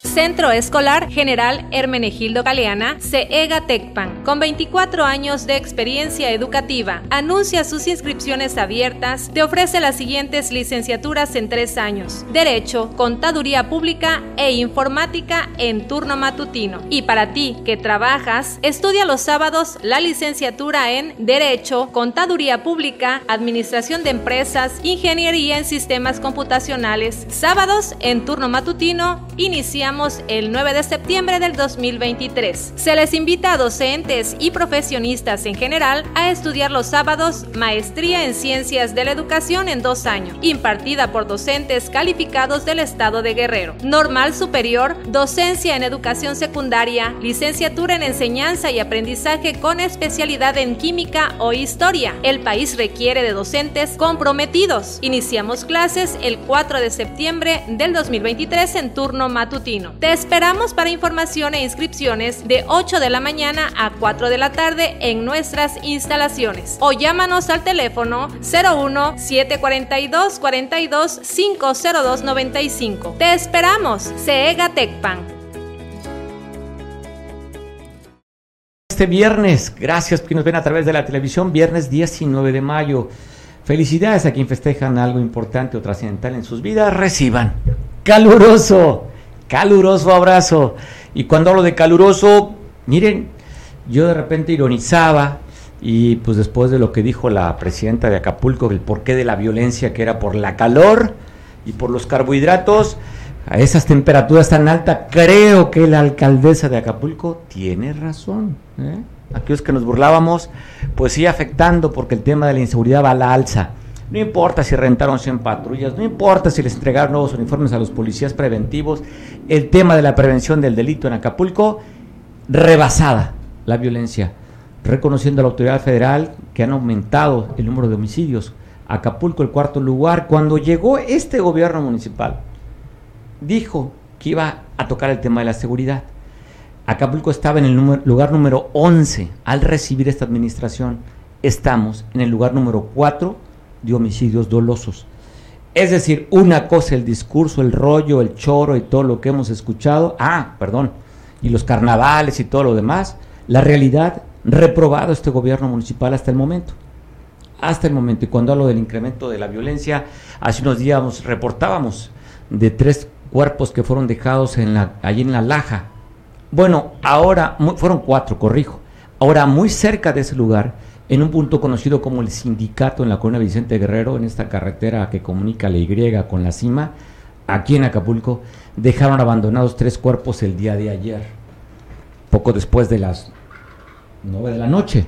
Centro Escolar General Hermenegildo Galeana, CEGA Tecpan, con 24 años de experiencia educativa. Anuncia sus inscripciones abiertas. Te ofrece las siguientes licenciaturas en tres años: Derecho, Contaduría Pública e Informática en turno matutino. Y para ti que trabajas, estudia los sábados la licenciatura en Derecho, Contaduría Pública, Administración de Empresas, Ingeniería en Sistemas Computacionales. Sábados en turno matutino, inicia el 9 de septiembre del 2023. Se les invita a docentes y profesionistas en general a estudiar los sábados Maestría en Ciencias de la Educación en dos años, impartida por docentes calificados del Estado de Guerrero. Normal Superior, Docencia en Educación Secundaria, Licenciatura en Enseñanza y Aprendizaje con especialidad en Química o Historia. El país requiere de docentes comprometidos. Iniciamos clases el 4 de septiembre del 2023 en turno matutino. Te esperamos para información e inscripciones de 8 de la mañana a 4 de la tarde en nuestras instalaciones o llámanos al teléfono 01 742 42 502 95. Te esperamos, CEGA Tecpan. Este viernes, gracias que nos ven a través de la televisión, viernes 19 de mayo. Felicidades a quien festejan algo importante o trascendental en sus vidas. Reciban caluroso caluroso abrazo. Y cuando hablo de caluroso, miren, yo de repente ironizaba y pues después de lo que dijo la presidenta de Acapulco, el porqué de la violencia que era por la calor y por los carbohidratos, a esas temperaturas tan altas, creo que la alcaldesa de Acapulco tiene razón. ¿eh? Aquellos que nos burlábamos, pues sigue afectando porque el tema de la inseguridad va a la alza. No importa si rentaron 100 patrullas, no importa si les entregaron nuevos uniformes a los policías preventivos, el tema de la prevención del delito en Acapulco, rebasada la violencia, reconociendo a la autoridad federal que han aumentado el número de homicidios. Acapulco, el cuarto lugar, cuando llegó este gobierno municipal, dijo que iba a tocar el tema de la seguridad. Acapulco estaba en el lugar número 11 al recibir esta administración. Estamos en el lugar número 4 de homicidios dolosos. Es decir, una cosa el discurso, el rollo, el choro y todo lo que hemos escuchado, ah, perdón, y los carnavales y todo lo demás, la realidad, reprobado este gobierno municipal hasta el momento. Hasta el momento. Y cuando hablo del incremento de la violencia, hace unos días reportábamos de tres cuerpos que fueron dejados en la, allí en la Laja. Bueno, ahora, fueron cuatro, corrijo. Ahora, muy cerca de ese lugar, en un punto conocido como el sindicato en la colonia Vicente Guerrero, en esta carretera que comunica la Y con la cima, aquí en Acapulco, dejaron abandonados tres cuerpos el día de ayer, poco después de las 9 de la noche.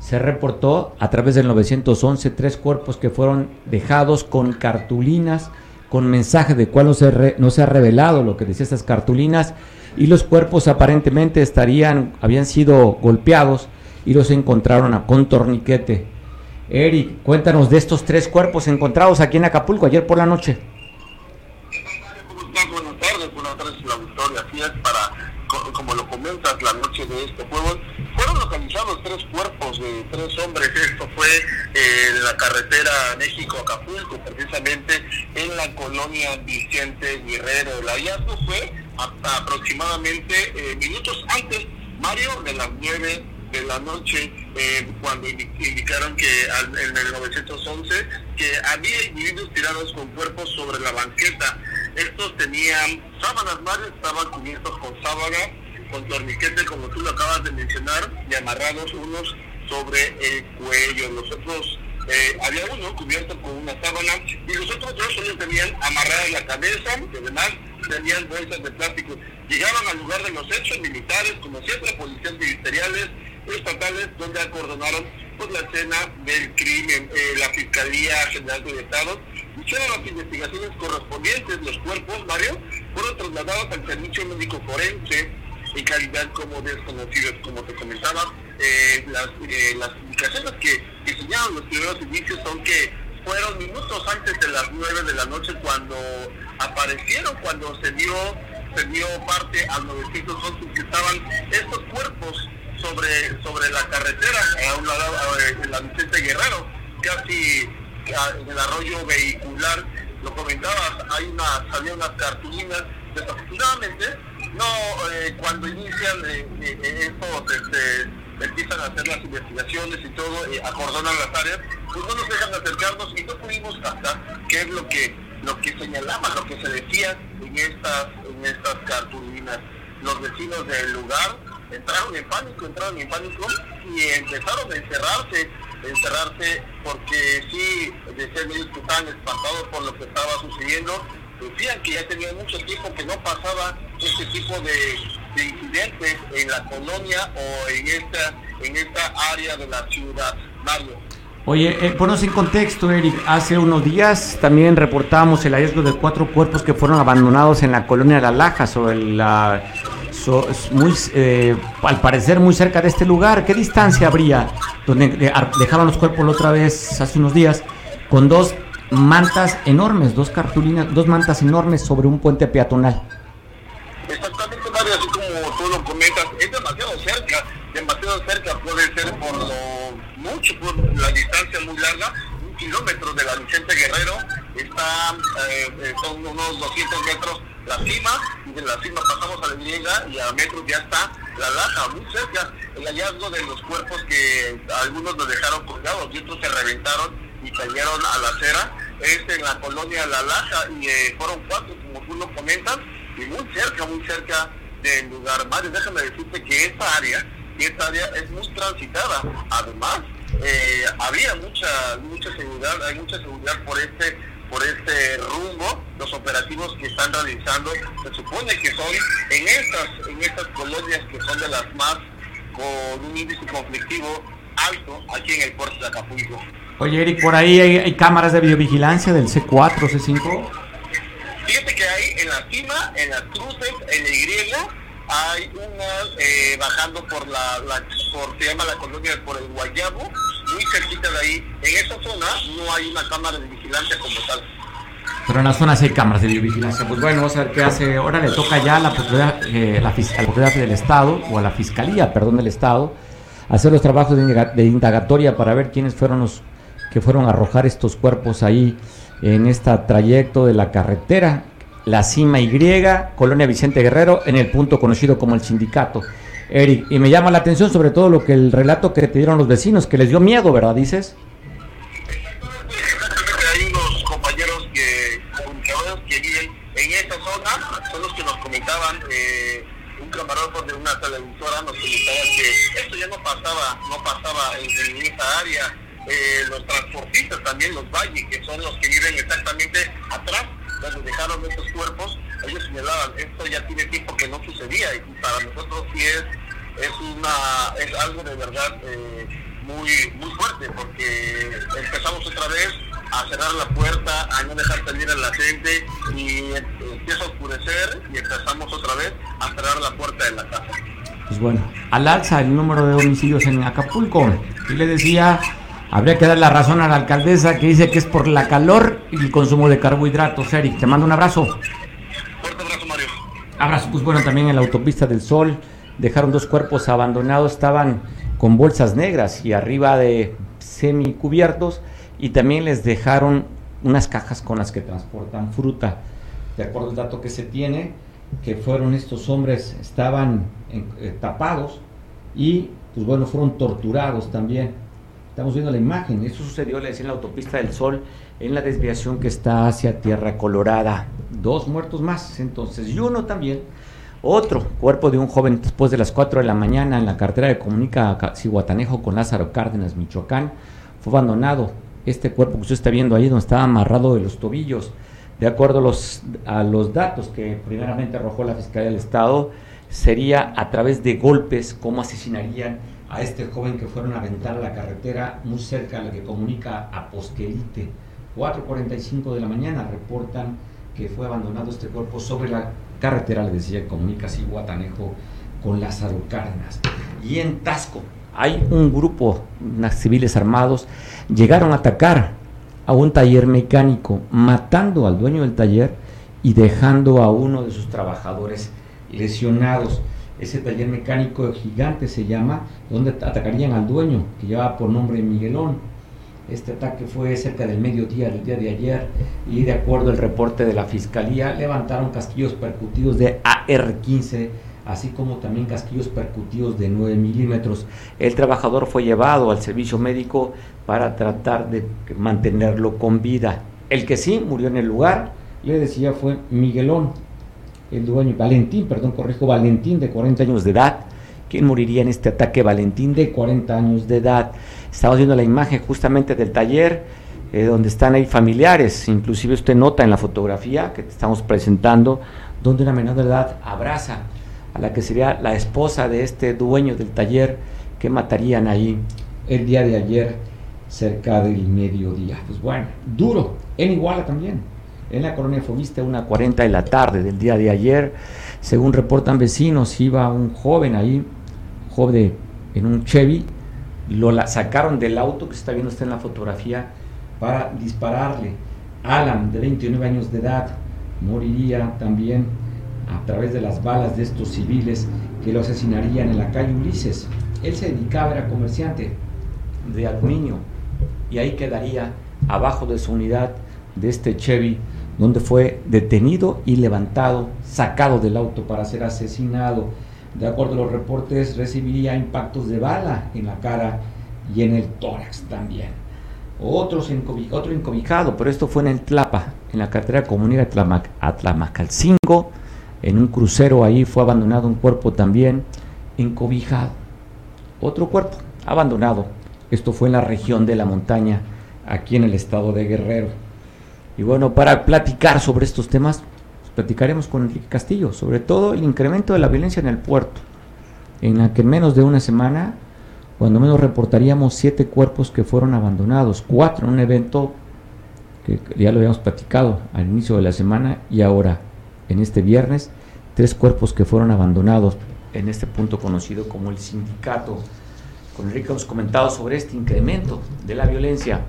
Se reportó a través del 911 tres cuerpos que fueron dejados con cartulinas, con mensaje de cuál no se, no se ha revelado lo que decía estas cartulinas, y los cuerpos aparentemente estarían, habían sido golpeados y los encontraron a, con torniquete. Eric, cuéntanos de estos tres cuerpos encontrados aquí en Acapulco ayer por la noche. Buenas tardes, buenas tardes la victoria. Así es, para, como lo comentas, la noche de este juego, fueron localizados tres cuerpos de tres hombres. Esto fue eh, en la carretera México-Acapulco, precisamente en la colonia Vicente Guerrero. El hallazgo fue aproximadamente eh, minutos antes, Mario, de las nueve de la noche eh, cuando indicaron que en el 911 que había individuos tirados con cuerpos sobre la banqueta. Estos tenían sábanas, Mario, estaban cubiertos con sábana, con torniquete, como tú lo acabas de mencionar, y amarrados unos sobre el cuello. Los otros, eh, había uno cubierto con una sábana y los otros dos solo tenían amarrada la cabeza y además tenían bolsas de plástico. Llegaban al lugar de los hechos militares, como siempre, policías ministeriales, estatales donde acordonaron por la escena del crimen. Eh, la Fiscalía General del Estado hicieron las investigaciones correspondientes. Los cuerpos, Mario, fueron trasladados al servicio médico forense en calidad como desconocidos. Como te comentaba, eh, las, eh, las indicaciones que, señalan los primeros indicios son que fueron minutos antes de las 9 de la noche cuando aparecieron, cuando se dio, se dio parte al 911 que estaban estos cuerpos sobre, sobre la carretera, a un lado, en la Vicente Guerrero, casi en el arroyo vehicular, lo comentabas, hay una, había unas cartulinas, desafortunadamente, no, eh, cuando inician eh, eh, este, empiezan a hacer las investigaciones y todo, eh, acordonan las áreas, pues no nos dejan acercarnos y no pudimos captar qué es lo que lo que señalaba, lo que se decía en estas en estas cartulinas. Los vecinos del lugar entraron en pánico, entraron en pánico y empezaron a encerrarse, encerrarse porque sí, decían ellos que estaban espantados por lo que estaba sucediendo, decían que ya tenía mucho tiempo que no pasaba este tipo de, incidentes en la colonia o en esta, en esta área de la ciudad. Mario. Oye, eh, ponos en contexto, Eric. Hace unos días también reportamos el hallazgo de cuatro cuerpos que fueron abandonados en la colonia de La Laja, sobre la, muy, eh, al parecer muy cerca de este lugar. ¿Qué distancia habría donde dejaban los cuerpos la otra vez hace unos días con dos mantas enormes, dos cartulinas, dos mantas enormes sobre un puente peatonal? Exactamente, Mario, así como tú lo comentas, es demasiado cerca, demasiado cerca puede ser por lo mucho, por la distancia muy larga, un kilómetro de la Vicente Guerrero, está, eh, eh, son unos 200 metros la cima, y de la cima pasamos a la griega y a metros ya está la laja, muy cerca, el hallazgo de los cuerpos que algunos nos dejaron colgados y otros se reventaron y cayeron a la acera, es en la colonia La Laja y eh, fueron cuatro, como tú lo comentas, y muy cerca, muy cerca del lugar. Mario, déjame decirte que esta área, esta área es muy transitada. Además, eh, había mucha, mucha seguridad, hay mucha seguridad por este por este rumbo, los operativos que están realizando, se supone que son en estas, en estas colonias que son de las más con un índice conflictivo alto aquí en el puerto de Acapulco. Oye, Eric, por ahí hay, cámaras de videovigilancia del C4, C5. Fíjate que hay en la cima, en las cruces, en la Y, hay una eh, bajando por la, por, se llama la colonia por el Guayabo, muy cerquita de ahí. En esa zona no hay una cámara de vigilancia como tal. Pero en la zona sí hay cámaras de videovigilancia. Pues bueno, vamos a ver qué hace. Ahora le toca ya a la propiedad, eh, la, la del Estado, o a la Fiscalía, perdón, del Estado, hacer los trabajos de indagatoria para ver quiénes fueron los que fueron a arrojar estos cuerpos ahí en este trayecto de la carretera, la cima Y, Colonia Vicente Guerrero, en el punto conocido como el sindicato. Eric, y me llama la atención sobre todo lo que el relato que te dieron los vecinos, que les dio miedo, ¿verdad? Dices. Hay unos compañeros que, que viven en esa zona, son los que nos comentaban, eh, un camarógrafo de una televisora nos comentaba que esto ya no pasaba, no pasaba en, en esa área, eh, los transportistas también, los valles, que son los que viven exactamente atrás, donde dejaron estos cuerpos, ellos señalaban, esto ya tiene tiempo que no sucedía y para nosotros sí es, es, una, es algo de verdad eh, muy, muy fuerte porque empezamos otra vez a cerrar la puerta, a no dejar salir a la gente y empieza a oscurecer y empezamos otra vez a cerrar la puerta de la casa. Pues bueno, al alza el número de homicidios en Acapulco. Y le decía Habría que dar la razón a la alcaldesa que dice que es por la calor y el consumo de carbohidratos. Eric, te mando un abrazo. Fuerte abrazo, Mario. Abrazo, pues bueno, también en la autopista del Sol dejaron dos cuerpos abandonados, estaban con bolsas negras y arriba de semicubiertos y también les dejaron unas cajas con las que transportan fruta. De acuerdo al dato que se tiene, que fueron estos hombres, estaban eh, tapados y pues bueno, fueron torturados también Estamos viendo la imagen. Esto sucedió, le decía, en la autopista del Sol, en la desviación que está hacia Tierra Colorada. Dos muertos más, entonces. Y uno también, otro cuerpo de un joven después de las 4 de la mañana en la carretera de comunica Cihuatanejo con Lázaro Cárdenas, Michoacán. Fue abandonado. Este cuerpo que usted está viendo ahí, donde estaba amarrado de los tobillos. De acuerdo a los, a los datos que primeramente arrojó la Fiscalía del Estado, sería a través de golpes cómo asesinarían a este joven que fueron a aventar a la carretera muy cerca de la que comunica a Posquelite. 4.45 de la mañana reportan que fue abandonado este cuerpo sobre la carretera, le decía, comunica así Guatanejo con Lázaro Cárdenas. Y en Tasco hay un grupo de civiles armados, llegaron a atacar a un taller mecánico, matando al dueño del taller y dejando a uno de sus trabajadores lesionados. Ese taller mecánico gigante se llama, donde atacarían al dueño, que llevaba por nombre Miguelón. Este ataque fue cerca del mediodía del día de ayer y de acuerdo al reporte de la fiscalía levantaron casquillos percutidos de AR-15 así como también casquillos percutidos de 9 milímetros. El trabajador fue llevado al servicio médico para tratar de mantenerlo con vida. El que sí murió en el lugar, le decía, fue Miguelón, el dueño, Valentín, perdón, corrijo, Valentín de 40 años de edad. ¿Quién moriría en este ataque? Valentín de 40 años de edad. Estamos viendo la imagen justamente del taller eh, donde están ahí familiares. Inclusive usted nota en la fotografía que estamos presentando donde una menor de edad abraza a la que sería la esposa de este dueño del taller que matarían ahí el día de ayer cerca del mediodía. Pues bueno, duro, en Iguala también. En la colonia Fomista, una 40 de la tarde del día de ayer, según reportan vecinos, iba un joven ahí, joven en un Chevy, lo sacaron del auto que se está viendo usted en la fotografía para dispararle. Alan, de 29 años de edad, moriría también a través de las balas de estos civiles que lo asesinarían en la calle Ulises. Él se dedicaba, era comerciante de aluminio y ahí quedaría abajo de su unidad de este Chevy donde fue detenido y levantado, sacado del auto para ser asesinado. De acuerdo a los reportes, recibiría impactos de bala en la cara y en el tórax también. Otros otro encobijado, pero esto fue en el Tlapa, en la carretera comunidad Atlamacalcingo, en un crucero ahí fue abandonado un cuerpo también encobijado. Otro cuerpo abandonado. Esto fue en la región de la montaña, aquí en el estado de Guerrero. Y bueno, para platicar sobre estos temas, pues, platicaremos con Enrique Castillo, sobre todo el incremento de la violencia en el puerto, en la que en menos de una semana, cuando menos reportaríamos siete cuerpos que fueron abandonados, cuatro en un evento que ya lo habíamos platicado al inicio de la semana y ahora en este viernes tres cuerpos que fueron abandonados en este punto conocido como el sindicato. Con Enrique hemos comentado sobre este incremento de la violencia,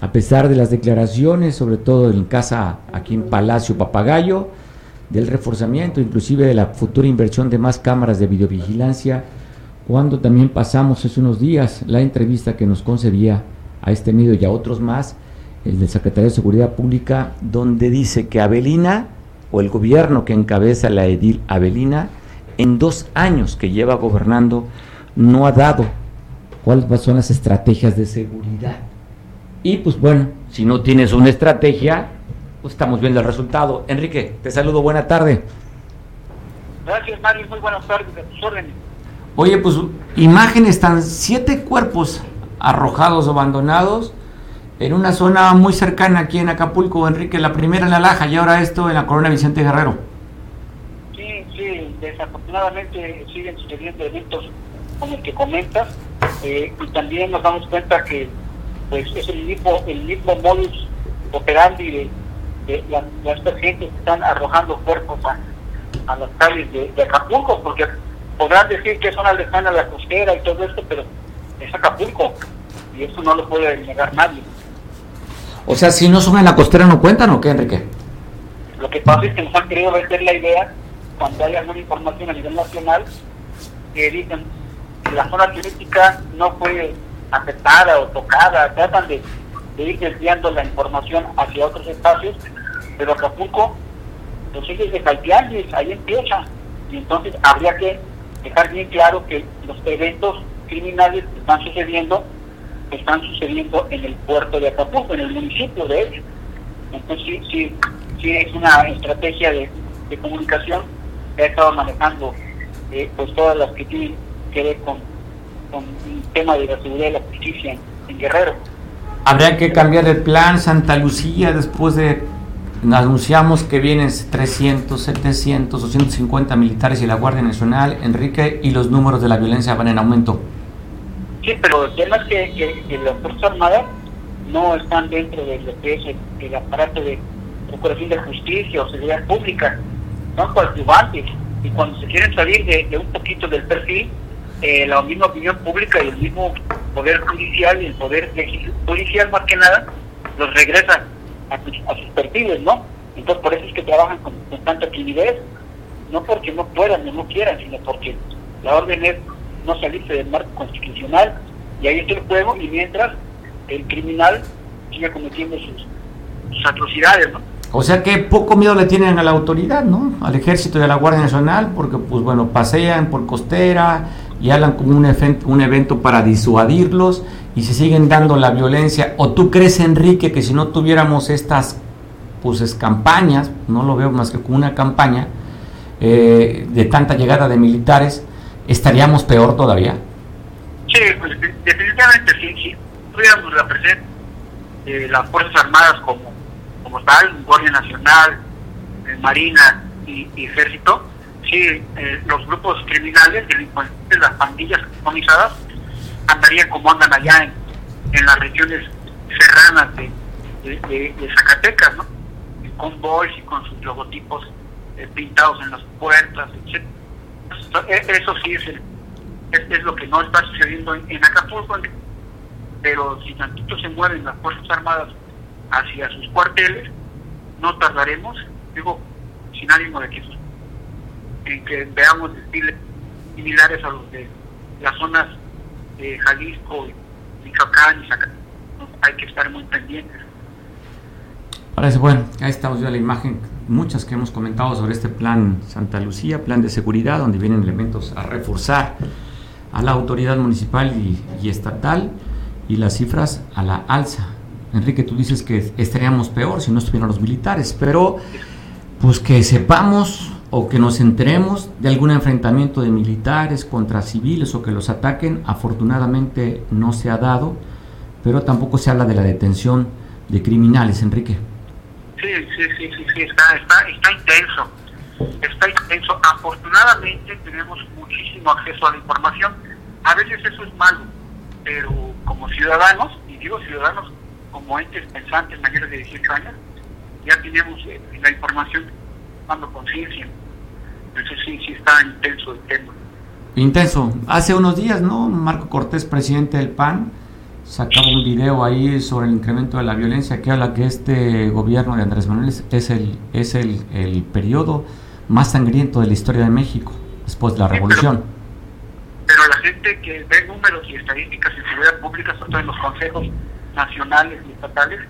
a pesar de las declaraciones, sobre todo en casa aquí en Palacio Papagayo, del reforzamiento, inclusive de la futura inversión de más cámaras de videovigilancia, cuando también pasamos hace unos días la entrevista que nos concebía a este medio y a otros más, el del secretario de Seguridad Pública, donde dice que Abelina o el gobierno que encabeza la edil Avelina, en dos años que lleva gobernando, no ha dado cuáles son las estrategias de seguridad. Y pues bueno, si no tienes una estrategia, pues estamos viendo el resultado. Enrique, te saludo, buena tarde. Gracias, Mario, muy buenas tardes, a tus órdenes. Oye, pues imágenes, están siete cuerpos arrojados o abandonados en una zona muy cercana aquí en Acapulco, Enrique, la primera en La Laja y ahora esto en la Corona Vicente Guerrero. Sí, sí, desafortunadamente siguen sucediendo eventos como el que comentas eh, y también nos damos cuenta que pues es el mismo, el mismo modus operandi de, de las personas que están arrojando cuerpos a, las calles de, Acapulco, porque podrán decir que es una lejana la costera y todo esto, pero es Acapulco y eso no lo puede negar nadie. O sea, si no son en la costera, ¿no cuentan o qué, Enrique? Lo que pasa es que nos han querido vender la idea, cuando hay alguna información a nivel nacional, que dicen que la zona turística no fue afectada o tocada, tratan de, ir desviando la información hacia otros espacios, pero Acapulco los sigue desgalteando y ahí empieza. Y entonces habría que dejar bien claro que los eventos criminales que están sucediendo están sucediendo en el puerto de Acapulco, en el municipio de hecho. Entonces sí, sí, sí es una estrategia de, comunicación que ha estado manejando eh, pues todas las que tienen que ver con, con el tema de la seguridad y la justicia en, Guerrero. Habría que cambiar el plan Santa Lucía después de anunciamos que vienen 300, 700, 250 militares y la Guardia Nacional, Enrique, y los números de la violencia van en aumento. Sí, pero el tema es que, las Fuerzas Armadas no están dentro de lo que es el, aparato de procuración de justicia o seguridad pública, son coadyuvantes. Y cuando se quieren salir de, un poquito del perfil, eh, la misma opinión pública y el mismo poder judicial y el poder policial más que nada los regresa a, sus perfiles, ¿no? Entonces por eso es que trabajan con, tanta timidez, no porque no puedan o no quieran, sino porque la orden es no salirse del marco constitucional y ahí está el juego y mientras el criminal sigue cometiendo sus atrocidades, ¿no? O sea que poco miedo le tienen a la autoridad, ¿no? Al ejército y a la Guardia Nacional, porque pues bueno, pasean por costera y hablan como un, un evento para disuadirlos y se siguen dando la violencia. ¿O tú crees, Enrique, que si no tuviéramos estas pues campañas, no lo veo más que como una campaña eh, de tanta llegada de militares, estaríamos peor todavía? Sí, pues definitivamente sí, sí. Tuviéramos la presencia de las Fuerzas Armadas como como tal, Guardia Nacional, eh, Marina y, Ejército, sí, eh, los grupos criminales, delincuentes, las pandillas organizadas, andarían como andan allá en, las regiones serranas de, Zacatecas, ¿no? Con convoys y con sus logotipos eh, pintados en las puertas, etc. E, eso, sí es, lo que no está sucediendo en, en Acapulco, pero si tantito se mueven las Fuerzas Armadas hacia sus cuarteles, no tardaremos, digo, sin ánimo de que, en que veamos desfiles similares a los de las zonas de Jalisco, Michoacán y Zacatecas. Hay que estar muy pendientes. Parece bueno, ahí estamos ya la imagen, muchas que hemos comentado sobre este plan Santa Lucía, plan de seguridad, donde vienen elementos a reforzar a la autoridad municipal y, y estatal y las cifras a la alza Enrique, tú dices que estaríamos peor si no estuvieran los militares, pero pues que sepamos o que nos enteremos de algún enfrentamiento de militares contra civiles o que los ataquen, afortunadamente no se ha dado, pero tampoco se habla de la detención de criminales, Enrique. Sí, sí, sí, sí, sí está, está, está intenso, está intenso. Afortunadamente tenemos muchísimo acceso a la información. A veces eso es malo, pero como ciudadanos, y digo ciudadanos como entes pensantes mayores de 18 años, ya tenemos eh, la información dando conciencia. Entonces sí, sí está intenso el tema. Intenso. Hace unos días, ¿no? Marco Cortés, presidente del PAN, sacaba un video ahí sobre el incremento de la violencia que habla que este gobierno de Andrés Manuel es el, es el, el periodo más sangriento de la historia de México después de la revolución. pero, la gente que ve números y estadísticas en seguridad pública, sobre todo en los consejos nacionales y estatales,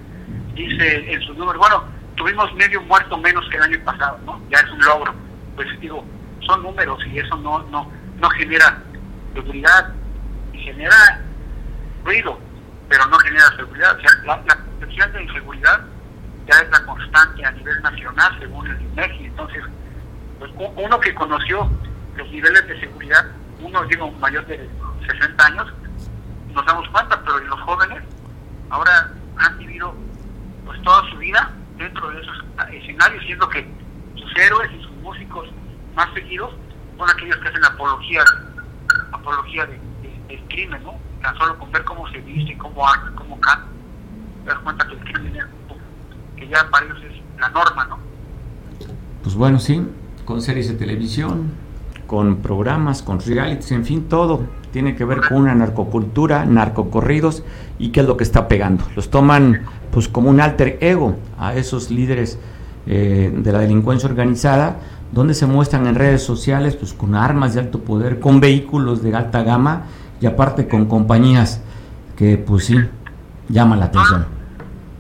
dice en sus números, bueno, tuvimos medio muerto menos que el año pasado, ¿no? Ya es un logro. Pues digo, son números y eso no, no, no genera seguridad y genera ruido, pero no genera seguridad. O sea, la, la de inseguridad ya es la constante a nivel nacional, según el INEGI. Entonces, pues uno que conoció los niveles de seguridad, uno, digo, mayor de 60 años, nos damos cuenta, pero los jóvenes ahora han vivido pues toda su vida dentro de esos escenarios, siendo que sus héroes y músicos más seguidos son aquellos que hacen apología, apología de, del crimen, ¿no? Tan solo con ver cómo se viste, cómo hablan, cómo cantan, te das cuenta que el crimen es, que ya para ellos es la norma, ¿no? Pues bueno, sí, con series de televisión, con programas, con realities, en fin, todo tiene que ver con una narcocultura, narcocorridos y qué es lo que está pegando. Los toman pues como un alter ego a esos líderes eh, de la delincuencia organizada, donde se muestran en redes sociales pues con armas de alto poder, con vehículos de alta gama y aparte con compañías que pues sí llaman la atención.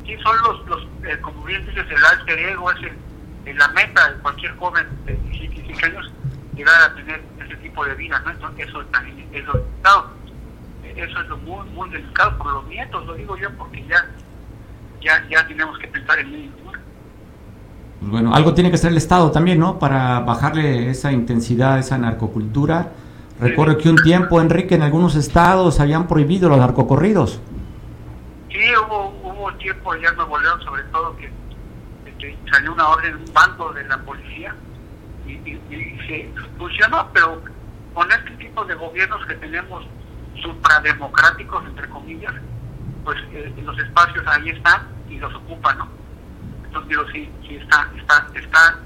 Sí, son los, los eh, como bien dices, el alter ego es la meta de cualquier joven de 17 años llegar a tener ese tipo de vida, ¿no? Entonces, eso también es lo delicado. Eso es lo muy, muy delicado por los nietos, lo digo yo porque ya, ya, ya tenemos que pensar en ellos. Pues bueno, algo tiene que hacer el Estado también, ¿no? Para bajarle esa intensidad, esa narcocultura. Recuerdo que un tiempo, Enrique, en algunos estados habían prohibido los narcocorridos. Sí, hubo, hubo un tiempo ya en Nuevo sobre todo, que, que salió una orden, un bando de la policía y, se funcionó, pero con este tipo de gobiernos que tenemos suprademocráticos, entre comillas, pues eh, los espacios ahí están y los ocupan, ¿no? Entonces digo, sí, sí está, está, está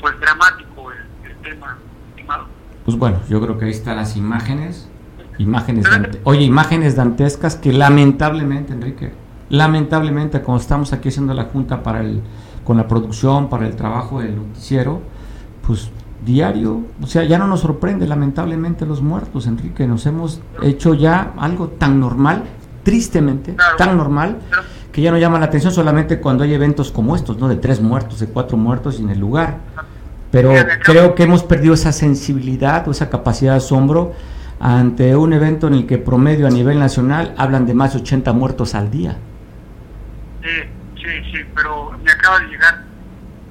pues dramático el, tema, estimado. Pues bueno, yo creo que ahí están las imágenes, imágenes, oye, imágenes dantescas que lamentablemente, Enrique, lamentablemente, como estamos aquí haciendo la junta para el, con la producción, para el trabajo del noticiero, pues diario, o sea, ya no nos sorprende lamentablemente los muertos, Enrique, nos hemos hecho ya algo tan normal, tristemente, tan normal, que ya no llama la atención solamente cuando hay eventos como estos, ¿no? De tres muertos, de cuatro muertos en el lugar. Pero creo que hemos perdido esa sensibilidad o esa capacidad de asombro ante un evento en el que promedio a nivel nacional hablan de más de 80 muertos al día. Sí, sí, sí, pero me acaba de llegar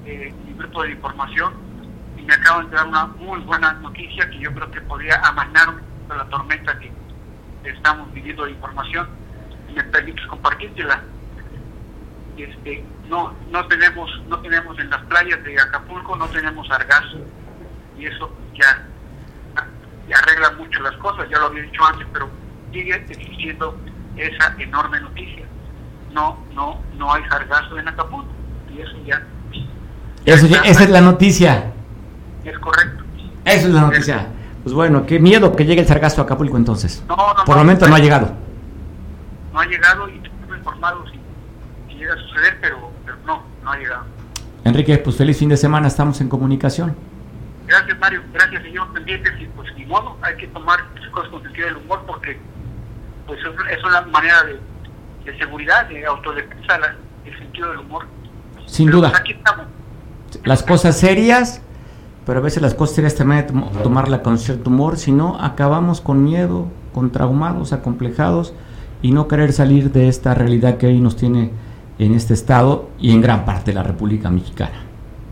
eh, mi grupo de información y me acaba de dar una muy buena noticia que yo creo que podría amanar la tormenta que estamos viviendo de información. ¿Me permites compartírtela? Este, no no tenemos no tenemos en las playas de Acapulco no tenemos sargazo. Y eso ya, ya arregla mucho las cosas ya lo había dicho antes pero sigue existiendo esa enorme noticia. No no no hay sargazo en Acapulco y eso ya. Eso esa es la noticia. Es correcto. Eso es la noticia. Pues bueno qué miedo que llegue el sargazo a Acapulco entonces. No, por el momento no ha llegado. No ha llegado y estamos informados llega a suceder, pero, pero no, no ha llegado. Enrique, pues feliz fin de semana, estamos en comunicación. Gracias Mario, gracias señor pendientes y pues ni modo, hay que tomar las cosas con sentido del humor porque pues es una manera de, de seguridad, de autodefensa, el sentido del humor. Sin duda. Pues, aquí estamos. Las cosas serias, pero a veces las cosas serias también hay que tomarla con cierto humor, si no acabamos con miedo, con traumados, acomplejados y no querer salir de esta realidad que hoy nos tiene en este estado y en gran parte de la República Mexicana.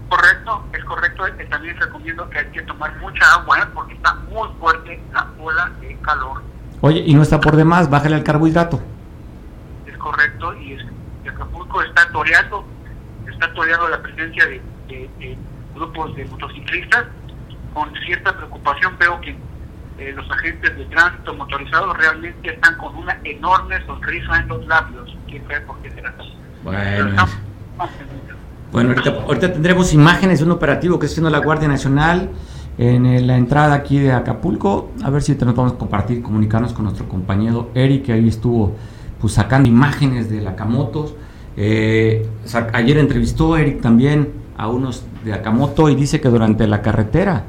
Correcto, es correcto. Eh, también recomiendo que hay que tomar mucha agua ¿eh? porque está muy fuerte la ola de calor. Oye, y no está por demás, bájale al carbohidrato. Es correcto, y, es, Acapulco está toreando, está toreando la presencia de, grupos de motociclistas. Con cierta preocupación veo que eh, los agentes de tránsito motorizado realmente están con una enorme sonrisa en los labios. ¿Quién sabe por qué será así? Bueno. Bueno, ahorita, tendremos imágenes de un operativo que está haciendo la Guardia Nacional en la entrada aquí de Acapulco. A ver si te nos vamos a compartir, comunicarnos con nuestro compañero Eric, que ahí estuvo pues, sacando imágenes de la Akamotos. Eh, ayer entrevistó Eric también a unos de Akamoto y dice que durante la carretera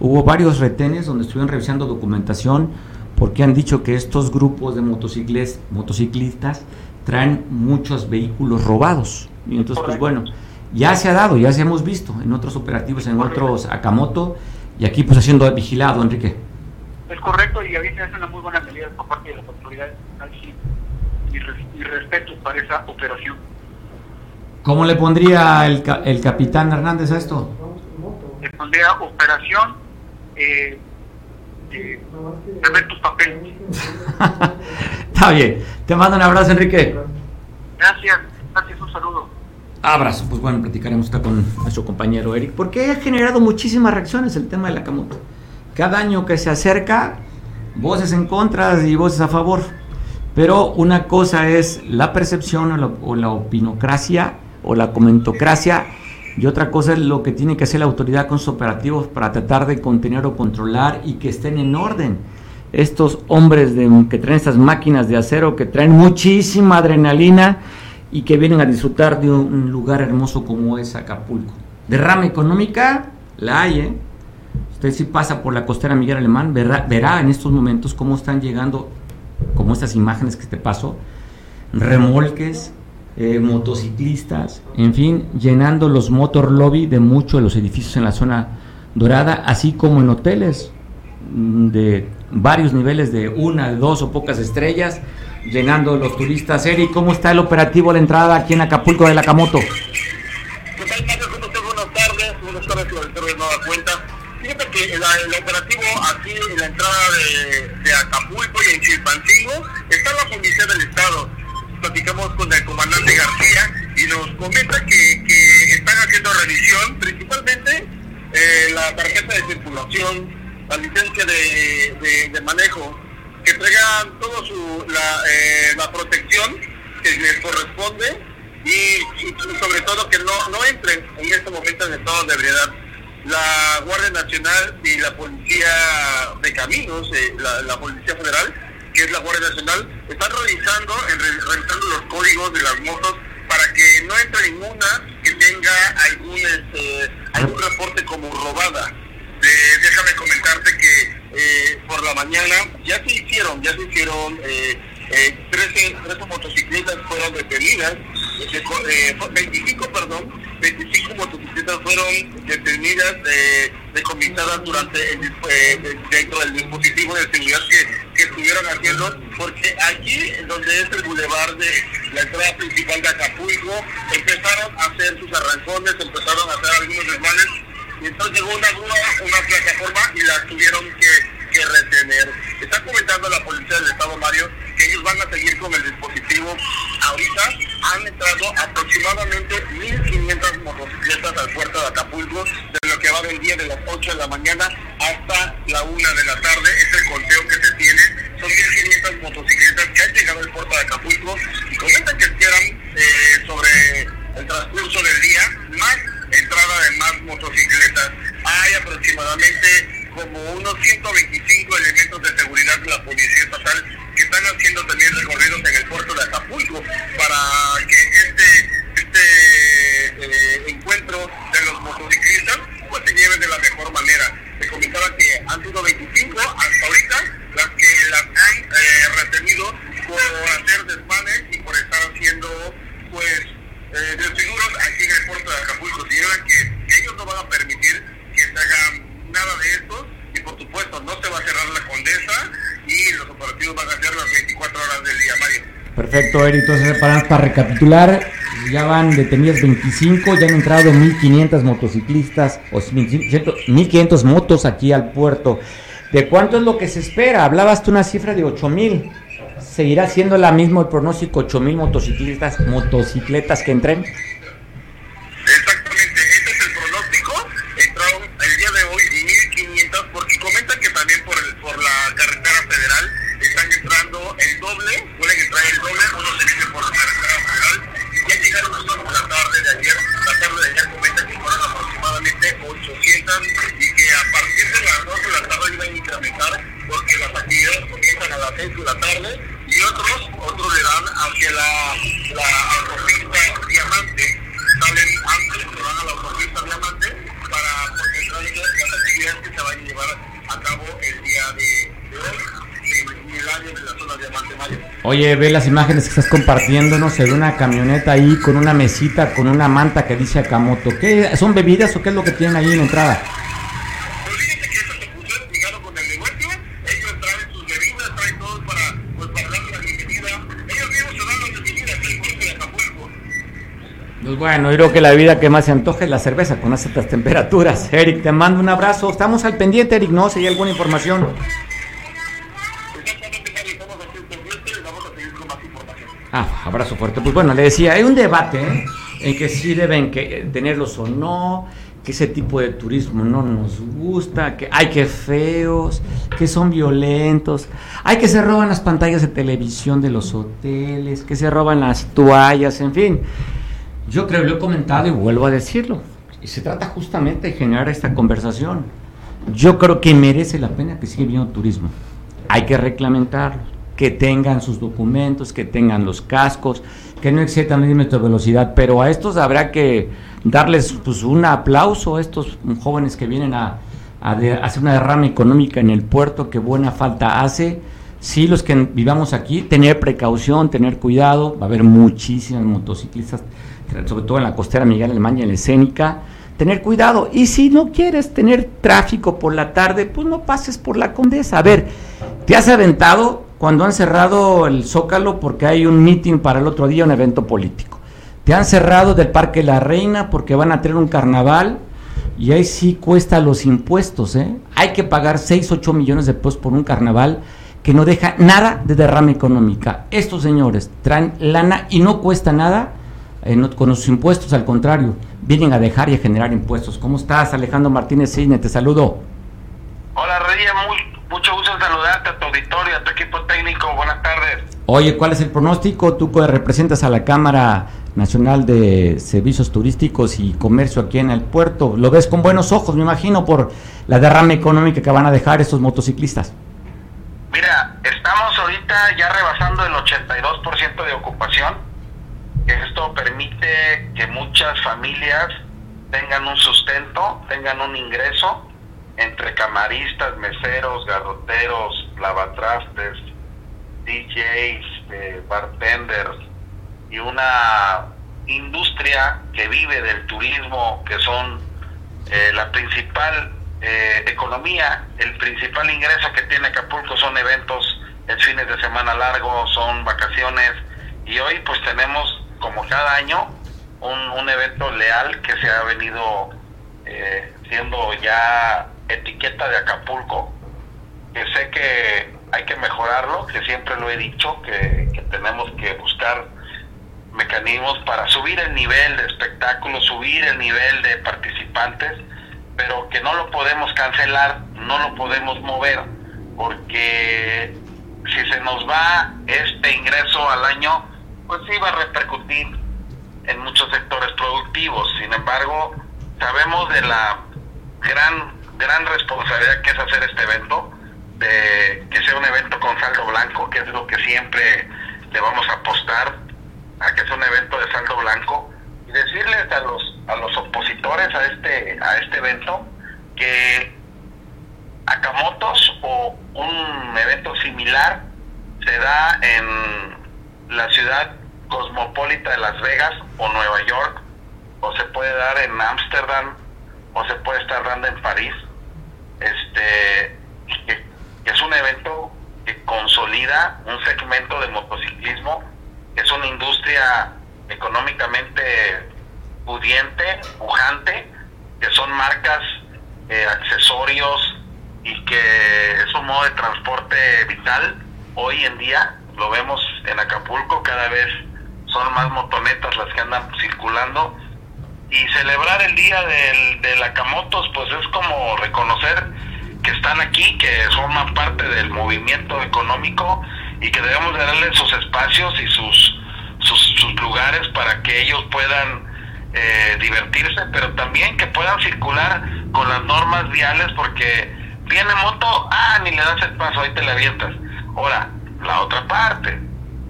hubo varios retenes donde estuvieron revisando documentación porque han dicho que estos grupos de motociclistas traen muchos vehículos robados. Y entonces, pues bueno, ya se ha dado, ya se hemos visto en otros operativos, en otros Akamoto, y aquí pues haciendo vigilado, Enrique. Es correcto, y a veces hace una muy buena medida por parte de las autoridades. Así, mi, respeto para esa operación. ¿Cómo le pondría el, el capitán Hernández a esto? Le pondría operación eh, eh, ver tus papeles. Está bien. Te mando un abrazo, Enrique. Gracias, gracias, un saludo. Abrazo, pues bueno, platicaremos acá con nuestro compañero Eric, porque ha generado muchísimas reacciones el tema de la camuta. Cada año que se acerca, voces en contra y voces a favor. Pero una cosa es la percepción o la, o la opinocracia o la comentocracia y otra cosa es lo que tiene que hacer la autoridad con sus operativos para tratar de contener o controlar y que estén en orden. Estos hombres que traen estas máquinas de acero, que traen muchísima adrenalina y que vienen a disfrutar de un lugar hermoso como es Acapulco. Derrama económica, la hay, ¿eh? Usted si pasa por la costera Miguel Alemán, verá, verá en estos momentos cómo están llegando, como estas imágenes que te paso, remolques, eh, motociclistas, en fin, llenando los motor lobby de muchos de los edificios en la zona dorada, así como en hoteles mm, de varios niveles de una, dos o pocas estrellas, llenando los turistas. Eri, ¿cómo está el operativo a la entrada aquí en Acapulco de la Camoto? Buenas tardes, buenas tardes, de Nueva Cuenta. Fíjate que el, operativo aquí en la entrada de, de Acapulco y en Chilpancingo está la Policía del Estado platicamos con el comandante García y nos comenta que, que están haciendo revisión, principalmente eh, la tarjeta de circulación, la licencia de, de, manejo, que traigan toda la, eh, la protección que les corresponde y, sobre todo que no, no entren en este momento en estado de ebriedad. La Guardia Nacional y la Policía de Caminos, eh, la Policía Federal, que es la Guardia Nacional, están revisando, revisando los códigos de las motos para que no entre ninguna que tenga algún, este, algún reporte como robada. Eh, déjame comentarte que eh, por la mañana ya se hicieron, ya se hicieron eh, 13, 13 motocicletas fueron detenidas, 25, perdón, 25 motocicletas fueron detenidas, eh, decomisadas durante el, dentro del dispositivo de seguridad que, que estuvieron haciendo, porque aquí, donde es el bulevar de la entrada principal de Acapulco, empezaron a hacer sus arrancones, empezaron a hacer algunos desmanes, y entonces llegó una grúa, una plataforma y la tuvieron que, que retener. Está comentando la policía del Estado Mario ellos van a seguir con el dispositivo. Ahorita han entrado aproximadamente 1.500 motocicletas al puerto de Acapulco, de lo que va del día de las 8 de la mañana hasta la 1 de la tarde. Es el conteo que se tiene. Son 1.500 motocicletas que han llegado al puerto de Acapulco y comentan que esperan eh, sobre el transcurso del día más entrada de más motocicletas. Hay aproximadamente como unos 125 elementos de seguridad de la Policía Estatal están haciendo también recorridos en el puerto de Acapulco para que este, este eh, encuentro de los motociclistas pues se lleve de la mejor manera. Se comentaba que han sido 25 hasta ahorita las que las han eh, retenido por hacer desmanes y por estar haciendo pues eh, desfiguros aquí en el puerto de Acapulco. Si que, que ellos no van a permitir que se hagan nada de esto y por supuesto no se va a cerrar la condesa y los operativos van a ser las 24 horas del día, Mario. Perfecto, Eri. Entonces, para, para recapitular, ya van detenidas 25, ya han entrado 1.500 motociclistas o 1.500 motos aquí al puerto. ¿De cuánto es lo que se espera? Hablabas tú una cifra de 8.000. ¿Seguirá siendo la mismo el pronóstico 8.000 motociclistas, motocicletas que entren? Oye, ve las imágenes que estás compartiendo, no sé, de una camioneta ahí con una mesita, con una manta que dice Akamoto. ¿Qué, ¿Son bebidas o qué es lo que tienen ahí en la entrada? Pues bueno, yo creo que la bebida que más se antoja es la cerveza con estas temperaturas. Eric, te mando un abrazo. Estamos al pendiente, Eric, ¿no? Si hay alguna información. Ah, abrazo fuerte. Pues bueno, le decía, hay un debate ¿eh? en que sí deben que tenerlos o no, que ese tipo de turismo no nos gusta, que hay que feos, que son violentos, hay que se roban las pantallas de televisión de los hoteles, que se roban las toallas, en fin. Yo creo, lo he comentado y vuelvo a decirlo. Y se trata justamente de generar esta conversación. Yo creo que merece la pena que siga habiendo turismo. Hay que reglamentarlo que tengan sus documentos, que tengan los cascos, que no excedan límites de velocidad, pero a estos habrá que darles pues, un aplauso a estos jóvenes que vienen a, hacer una derrama económica en el puerto, que buena falta hace. Sí, los que vivamos aquí, tener precaución, tener cuidado, va a haber muchísimas motociclistas, sobre todo en la costera Miguel Alemania, en la escénica, tener cuidado. Y si no quieres tener tráfico por la tarde, pues no pases por la Condesa. A ver, te has aventado cuando han cerrado el Zócalo porque hay un meeting para el otro día, un evento político. Te han cerrado del Parque La Reina porque van a tener un carnaval y ahí sí cuesta los impuestos. ¿eh? Hay que pagar 6, 8 millones de pesos por un carnaval que no deja nada de derrama económica. Estos señores traen lana y no cuesta nada con los impuestos, al contrario, vienen a dejar y a generar impuestos. ¿Cómo estás, Alejandro Martínez Cine? Te saludo. Hola, Reyes, mucho gusto en saludarte a tu auditorio, a tu equipo técnico. Buenas tardes. Oye, ¿cuál es el pronóstico? Tú que representas a la Cámara Nacional de Servicios Turísticos y Comercio aquí en el puerto. Lo ves con buenos ojos, me imagino, por la derrama económica que van a dejar estos motociclistas. Mira, estamos ahorita ahorita ya rebasando el 82% de ocupación. Esto permite que muchas familias tengan un sustento, tengan un ingreso entre camaristas, meseros, garroteros, lavatrastes, DJs, eh, bartenders y una industria que vive del turismo, que son eh, la principal eh, economía, el principal ingreso que tiene Acapulco son eventos en fines de semana largos, son vacaciones y hoy pues tenemos como cada año un, un evento leal que se ha venido eh, siendo ya etiqueta de Acapulco, que sé que hay que mejorarlo, que siempre lo he dicho, que, tenemos que buscar mecanismos para subir el nivel de espectáculo, subir el nivel de participantes, pero que no lo podemos cancelar, no lo podemos mover, porque si se nos va este ingreso al año, pues sí va a repercutir en muchos sectores productivos. Sin embargo, sabemos de la gran gran responsabilidad que es hacer este evento, de que sea un evento con saldo blanco, que es lo que siempre le vamos a apostar, a que sea un evento de saldo blanco, y decirles a los a los opositores a este a este evento que Akamotos o un evento similar se da en la ciudad cosmopolita de Las Vegas o Nueva York, o se puede dar en Ámsterdam, o se puede estar dando en París. Este que, es un evento que consolida un segmento de motociclismo, que es una industria económicamente pudiente, pujante, que son marcas, eh, accesorios y que es un modo de transporte vital hoy en día. Lo vemos en Acapulco, cada vez son más motonetas las que andan circulando. Y celebrar el día del, del Acamotos, pues es como reconocer que están aquí, que forman parte del movimiento económico y que debemos de darles sus espacios y sus, sus, sus lugares para que ellos puedan eh, divertirse, pero también que puedan circular con las normas viales porque viene moto, ah, ni le das el paso, ahí te la avientas. Ahora, la otra parte,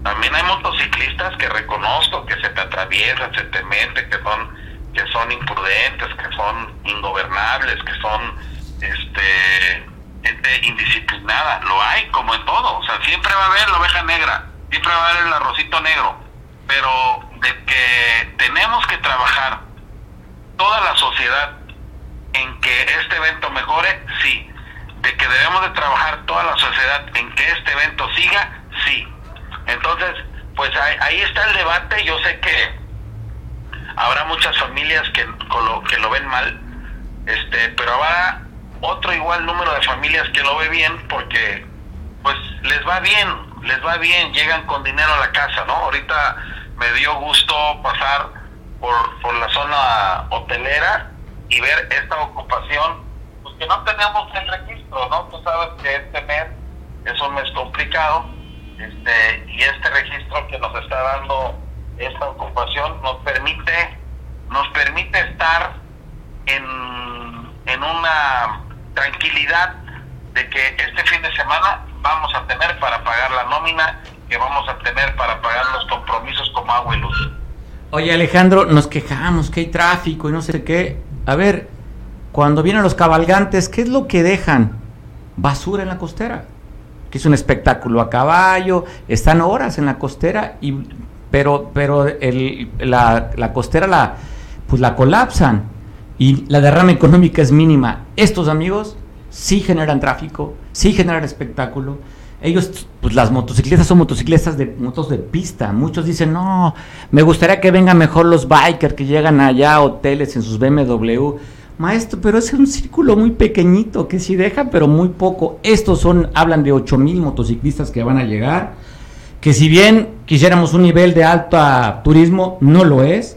también hay motociclistas que reconozco que se te atraviesan, se te meten, que son que son imprudentes, que son ingobernables, que son este gente indisciplinada, lo hay como en todo, o sea, siempre va a haber la oveja negra, siempre va a haber el arrocito negro, pero de que tenemos que trabajar toda la sociedad en que este evento mejore, sí. De que debemos de trabajar toda la sociedad en que este evento siga, sí. Entonces, pues ahí, ahí está el debate. Yo sé que habrá muchas familias que, lo, que lo ven mal, este, pero habrá otro igual número de familias que lo ve bien porque pues les va bien, les va bien, llegan con dinero a la casa, ¿no? Ahorita me dio gusto pasar por, por la zona hotelera y ver esta ocupación, pues que no tenemos el registro, ¿no? Tú sabes que este mes es un mes complicado, este, y este registro que nos está dando esta ocupación nos permite, nos permite estar en, en una tranquilidad de que este fin de semana vamos a tener para pagar la nómina que vamos a tener para pagar los compromisos como agua y luz. Oye Alejandro, nos quejamos que hay tráfico y no sé qué. A ver, cuando vienen los cabalgantes, ¿qué es lo que dejan? Basura en la costera. Que es un espectáculo a caballo, están horas en la costera, y, pero, pero el, la, costera la, pues la colapsan y la derrama económica es mínima. Estos amigos sí generan tráfico, sí generan espectáculo. Ellos, pues las motocicletas son motocicletas de motos de pista. Muchos dicen, no, me gustaría que vengan mejor los bikers que llegan allá hoteles en sus BMW. Maestro, pero es un círculo muy pequeñito que sí deja, pero muy poco. Estos son, hablan de 8 mil motociclistas que van a llegar. Que si bien quisiéramos un nivel de alto turismo, no lo es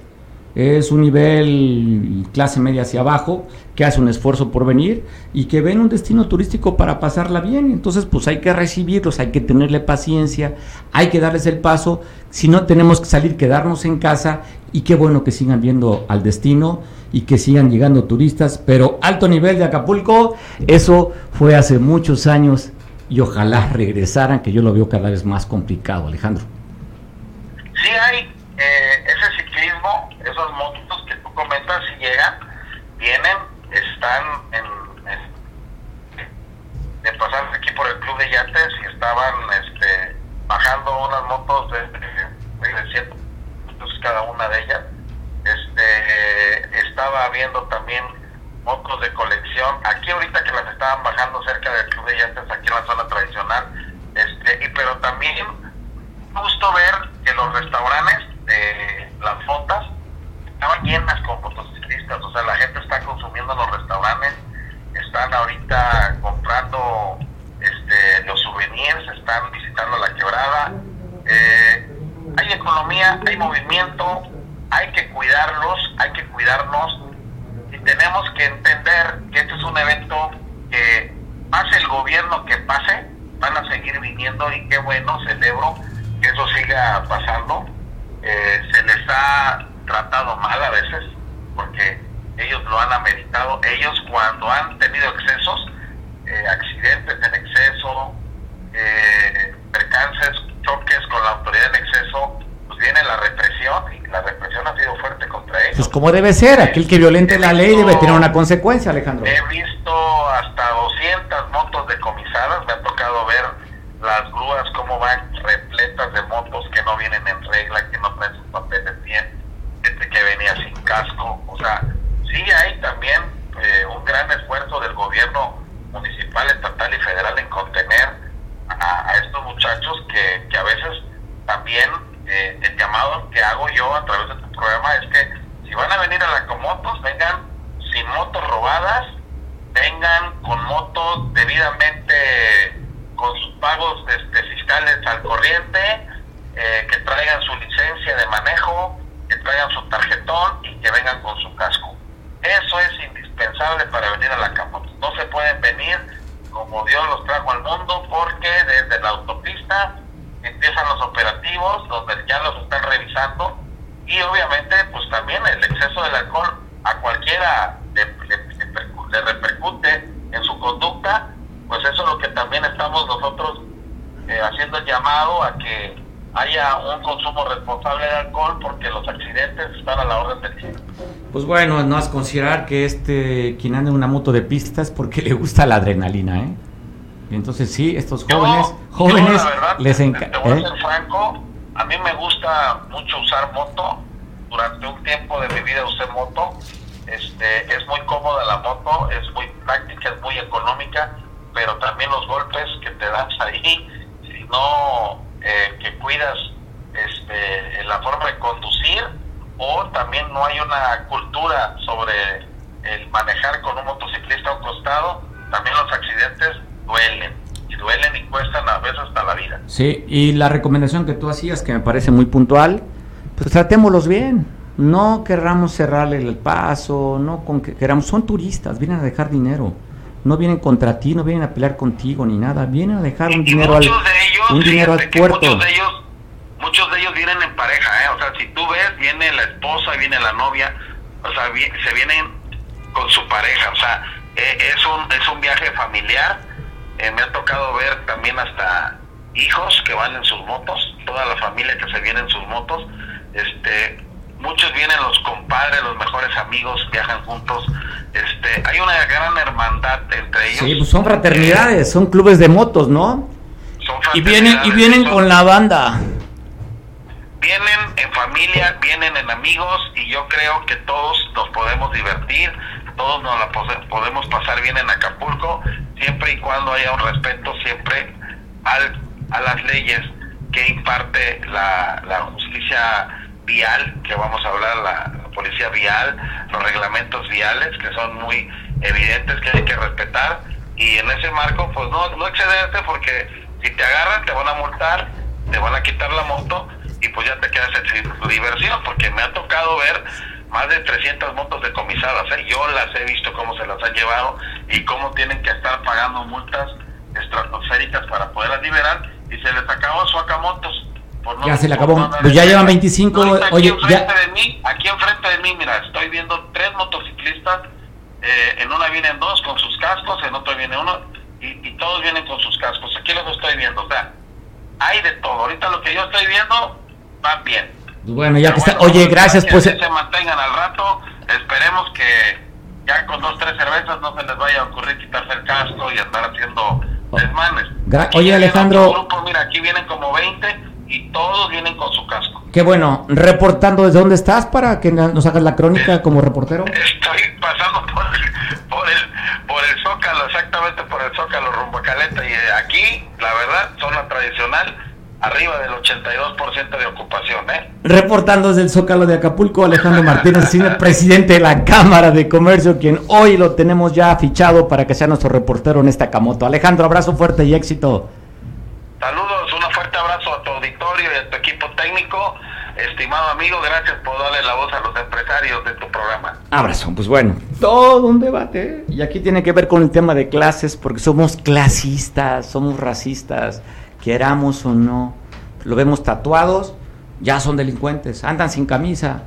es un nivel clase media hacia abajo que hace un esfuerzo por venir y que ven un destino turístico para pasarla bien. Entonces, pues hay que recibirlos, hay que tenerle paciencia, hay que darles el paso. Si no, tenemos que salir, quedarnos en casa y qué bueno que sigan viendo al destino y que sigan llegando turistas. Pero alto nivel de Acapulco, eso fue hace muchos años y ojalá regresaran, que yo lo veo cada vez más complicado, Alejandro. Sí hay eh, ese ciclismo, esos motos que tú comentas, si llegan, vienen, están en, de pasar aquí por el club de yates y estaban este, bajando unas motos de, de, 100 cada una de ellas. Este, estaba viendo también motos de colección. Aquí ahorita que las estaban bajando cerca del club de yates, aquí en la zona tradicional. Este, y, pero también justo ver que los restaurantes de las fotas estaban llenas con motociclistas. O sea, la gente está consumiendo en los restaurantes, están ahorita comprando este, los souvenirs, están visitando la quebrada. Eh, hay economía, hay movimiento, hay que cuidarlos, hay que cuidarnos tenemos que entender que este es un evento que pase el gobierno que pase, van a seguir viniendo y qué bueno, celebro que eso siga pasando. Eh, se les ha tratado mal a veces, porque ellos lo han ameritado. Ellos cuando han tenido excesos, eh, accidentes en exceso, eh, percances, choques con la autoridad en exceso, viene la represión y la represión ha sido fuerte contra ellos. Pues como debe ser, aquel que violente la ley debe tener una consecuencia, Alejandro. He visto hasta 200 motos decomisadas, me ha tocado ver las grúas cómo van repletas de motos que no vienen en regla, que no traen sus papeles bien, gente que venía sin casco, o sea, sí hay también eh, un gran esfuerzo del gobierno municipal, estatal y federal en contener a, estos muchachos que, que a veces también eh, el llamado que hago yo a través de tu programa es que si van a venir a la Comotos, vengan sin motos robadas, vengan con motos debidamente con sus pagos este, fiscales al corriente, eh, que traigan su licencia de manejo, que traigan su tarjetón y que vengan con su casco. Eso es indispensable para venir a la Camotos. No se pueden venir como Dios los trajo al mundo porque desde la autopista empiezan los operativos donde ya los están revisando y obviamente pues también el exceso del alcohol a cualquiera le, repercute en su conducta, pues eso es lo que también estamos nosotros eh, haciendo llamado a que haya un consumo responsable de alcohol porque los accidentes están a la orden del día. Pues bueno, no has considerar que este quien anda en una moto de pistas porque le gusta la adrenalina, ¿eh? Entonces sí, estos jóvenes, jóvenes les encanta. Te voy a ¿eh? ser franco, a mí me gusta mucho usar moto. Durante un tiempo de mi vida usé moto. Este, es muy cómoda la moto, es muy práctica, es muy económica, pero también los golpes que te das ahí, si no eh, que cuidas este, la forma de conducir, o también no hay una cultura sobre el manejar con un motociclista a un costado, también los accidentes duelen, y duelen y cuestan a veces hasta la vida. Sí, y la recomendación que tú hacías, que me parece muy puntual, pues tratémoslos bien. No querramos cerrarle el paso, no con que queramos, son turistas, vienen a dejar dinero. No vienen contra ti, no vienen a pelear contigo ni nada, vienen a dejar un dinero al, un dinero al puerto. Muchos de ellos, muchos de ellos vienen en pareja, ¿eh? o sea, si tú ves, viene la esposa, viene la novia, o sea, se vienen con su pareja, o sea, eh, es un es un viaje familiar eh, me ha tocado ver también hasta hijos que van en sus motos, toda la familia que se viene en sus motos. Este, muchos vienen los compadres, los mejores amigos, viajan juntos. Este, hay una gran hermandad entre ellos. Sí, pues son fraternidades, son clubes de motos, ¿no? Son y vienen y vienen con la banda. Vienen en familia, vienen en amigos y yo creo que todos nos podemos divertir, todos nos la podemos pasar bien en Acapulco siempre y cuando haya un respeto siempre al, a las leyes que imparte la, justicia vial, que vamos a hablar, la, policía vial, los reglamentos viales, que son muy evidentes que hay que respetar, y en ese marco, pues no, no excederte, porque si te agarran, te van a multar, te van a quitar la moto, y pues ya te quedas tu diversión, porque me ha tocado ver más de 300 motos decomisadas. ¿eh? Yo las he visto cómo se las han llevado y cómo tienen que estar pagando multas estratosféricas para poderlas liberar y se les acabó su acamotos. ya se le acabó, pues ya llevan 25. aquí oye, enfrente de mí, aquí enfrente de mí, mira, estoy viendo tres motociclistas. Eh, en una vienen dos con sus cascos, en otra viene uno y, y todos vienen con sus cascos. Se estoy viendo. O sea, hay de todo. Ahorita lo que yo estoy viendo va bien. Bueno, ya que está. Oye, gracias, pues. Que se mantengan al rato. Esperemos que ya con dos, tres cervezas no se les vaya a ocurrir quitarse el casco y andar haciendo desmanes. Oye, Alejandro. Grupo, mira, aquí vienen como 20 y todos vienen con su casco. Qué bueno. Reportando desde dónde estás para que nos hagas la crónica como reportero. Estoy pasando por el, por el, por el Zócalo, exactamente por el Zócalo rumbo a Caleta. Y aquí, la verdad, zona tradicional arriba del 82% de ocupación. ¿eh? Reportando desde el Zócalo de Acapulco, Alejandro Martínez, presidente de la Cámara de Comercio, quien hoy lo tenemos ya fichado para que sea nuestro reportero en esta Camoto. Alejandro, abrazo fuerte y éxito. Saludos, un fuerte abrazo a tu auditorio y a tu equipo técnico. Estimado amigo, gracias por darle la voz a los empresarios de tu programa. Abrazo, pues bueno, todo un debate. ¿eh? Y aquí tiene que ver con el tema de clases, porque somos clasistas, somos racistas queramos o no, lo vemos tatuados, ya son delincuentes, andan sin camisa,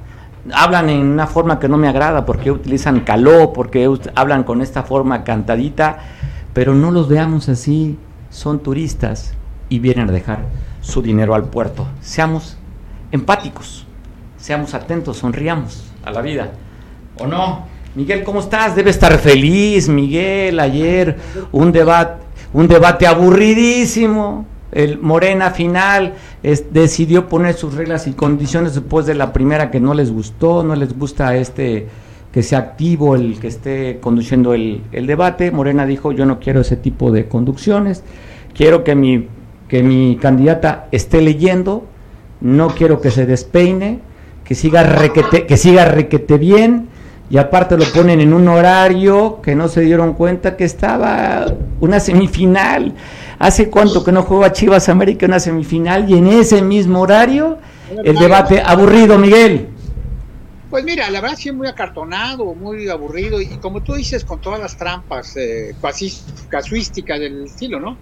hablan en una forma que no me agrada, porque utilizan caló, porque hablan con esta forma cantadita, pero no los veamos así, son turistas y vienen a dejar su dinero al puerto. Seamos empáticos, seamos atentos, sonriamos a la vida, ¿o no? Miguel, ¿cómo estás? Debe estar feliz, Miguel, ayer un debate, un debate aburridísimo el Morena final decidió poner sus reglas y condiciones después de la primera que no les gustó, no les gusta este que sea activo el que esté conduciendo el, debate. Morena dijo yo no quiero ese tipo de conducciones, quiero que mi, que mi candidata esté leyendo, no quiero que se despeine, que siga requete, que siga requete bien y aparte lo ponen en un horario que no se dieron cuenta que estaba una semifinal. ¿Hace cuánto que no juega Chivas América una semifinal y en ese mismo horario el debate aburrido, Miguel? Pues mira, la verdad sí muy acartonado, muy aburrido y como tú dices con todas las trampas eh, casuísticas del estilo, ¿no?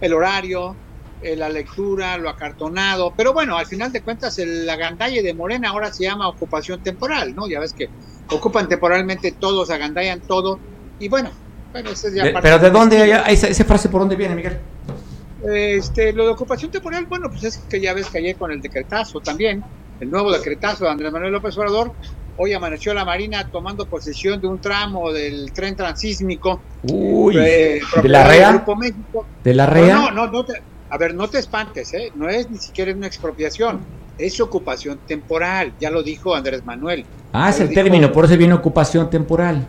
El horario, eh, la lectura, lo acartonado, pero bueno, al final de cuentas el, la gandalle de Morena ahora se llama ocupación temporal, ¿no? Ya ves que ocupan temporalmente todos, agandallan todo y bueno, pero ¿de dónde? Esa, esa, frase por dónde viene, Miguel? Este, lo de ocupación temporal, bueno, pues es que ya ves que ayer con el decretazo también, el nuevo decretazo de Andrés Manuel López Obrador, hoy amaneció la Marina tomando posesión de un tramo del tren transísmico. Uy, eh, ¿de la REA? ¿De la REA? No, no, no, a ver, no te espantes, ¿eh? no es ni siquiera una expropiación, es ocupación temporal, ya lo dijo Andrés Manuel. Ah, es el término, por eso viene ocupación temporal.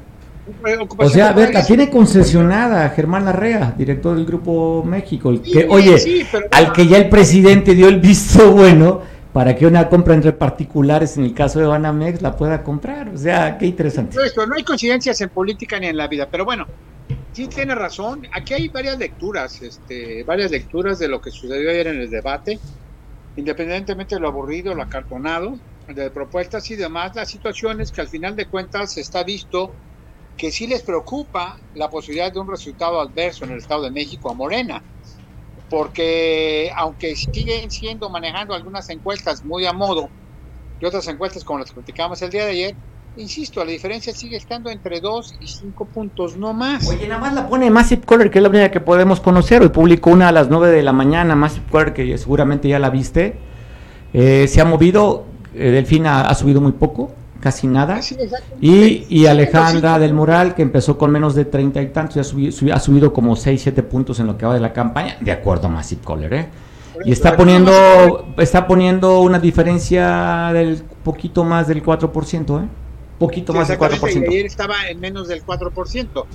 O sea, a ver, la tiene concesionada Germán Larrea, director del Grupo México. que, oye, al que ya el presidente dio el visto bueno para que una compra entre particulares, en el caso de Banamex, la pueda comprar. O sea, qué interesante. no hay coincidencias en política ni en la vida, pero bueno, sí tiene razón. Aquí hay varias lecturas, este, varias lecturas de lo que sucedió ayer en el debate, independientemente de lo aburrido, lo acartonado, de propuestas y demás, las situaciones que al final de cuentas está visto que sí les preocupa la posibilidad de un resultado adverso en el Estado de México a Morena, porque aunque siguen siendo manejando algunas encuestas muy a modo y otras encuestas como las que platicamos el día de ayer, insisto, la diferencia sigue estando entre 2 y 5 puntos, no más. Oye, nada más la pone Massive Color, que es la única que podemos conocer. Hoy publicó una a las 9 de la mañana, Massive Color, que seguramente ya la viste. Eh, se ha movido, eh, Delfina ha subido muy poco, casi nada. y, y, Alejandra del Moral, que empezó con menos de 30 y tantos, ya ha subido como 6, 7 puntos en lo que va de la campaña, de acuerdo a Massive Caller, ¿eh? Y está poniendo, está poniendo una diferencia del poquito más del 4%, ¿eh? Poquito más del 4%. ayer estaba en menos del 4%.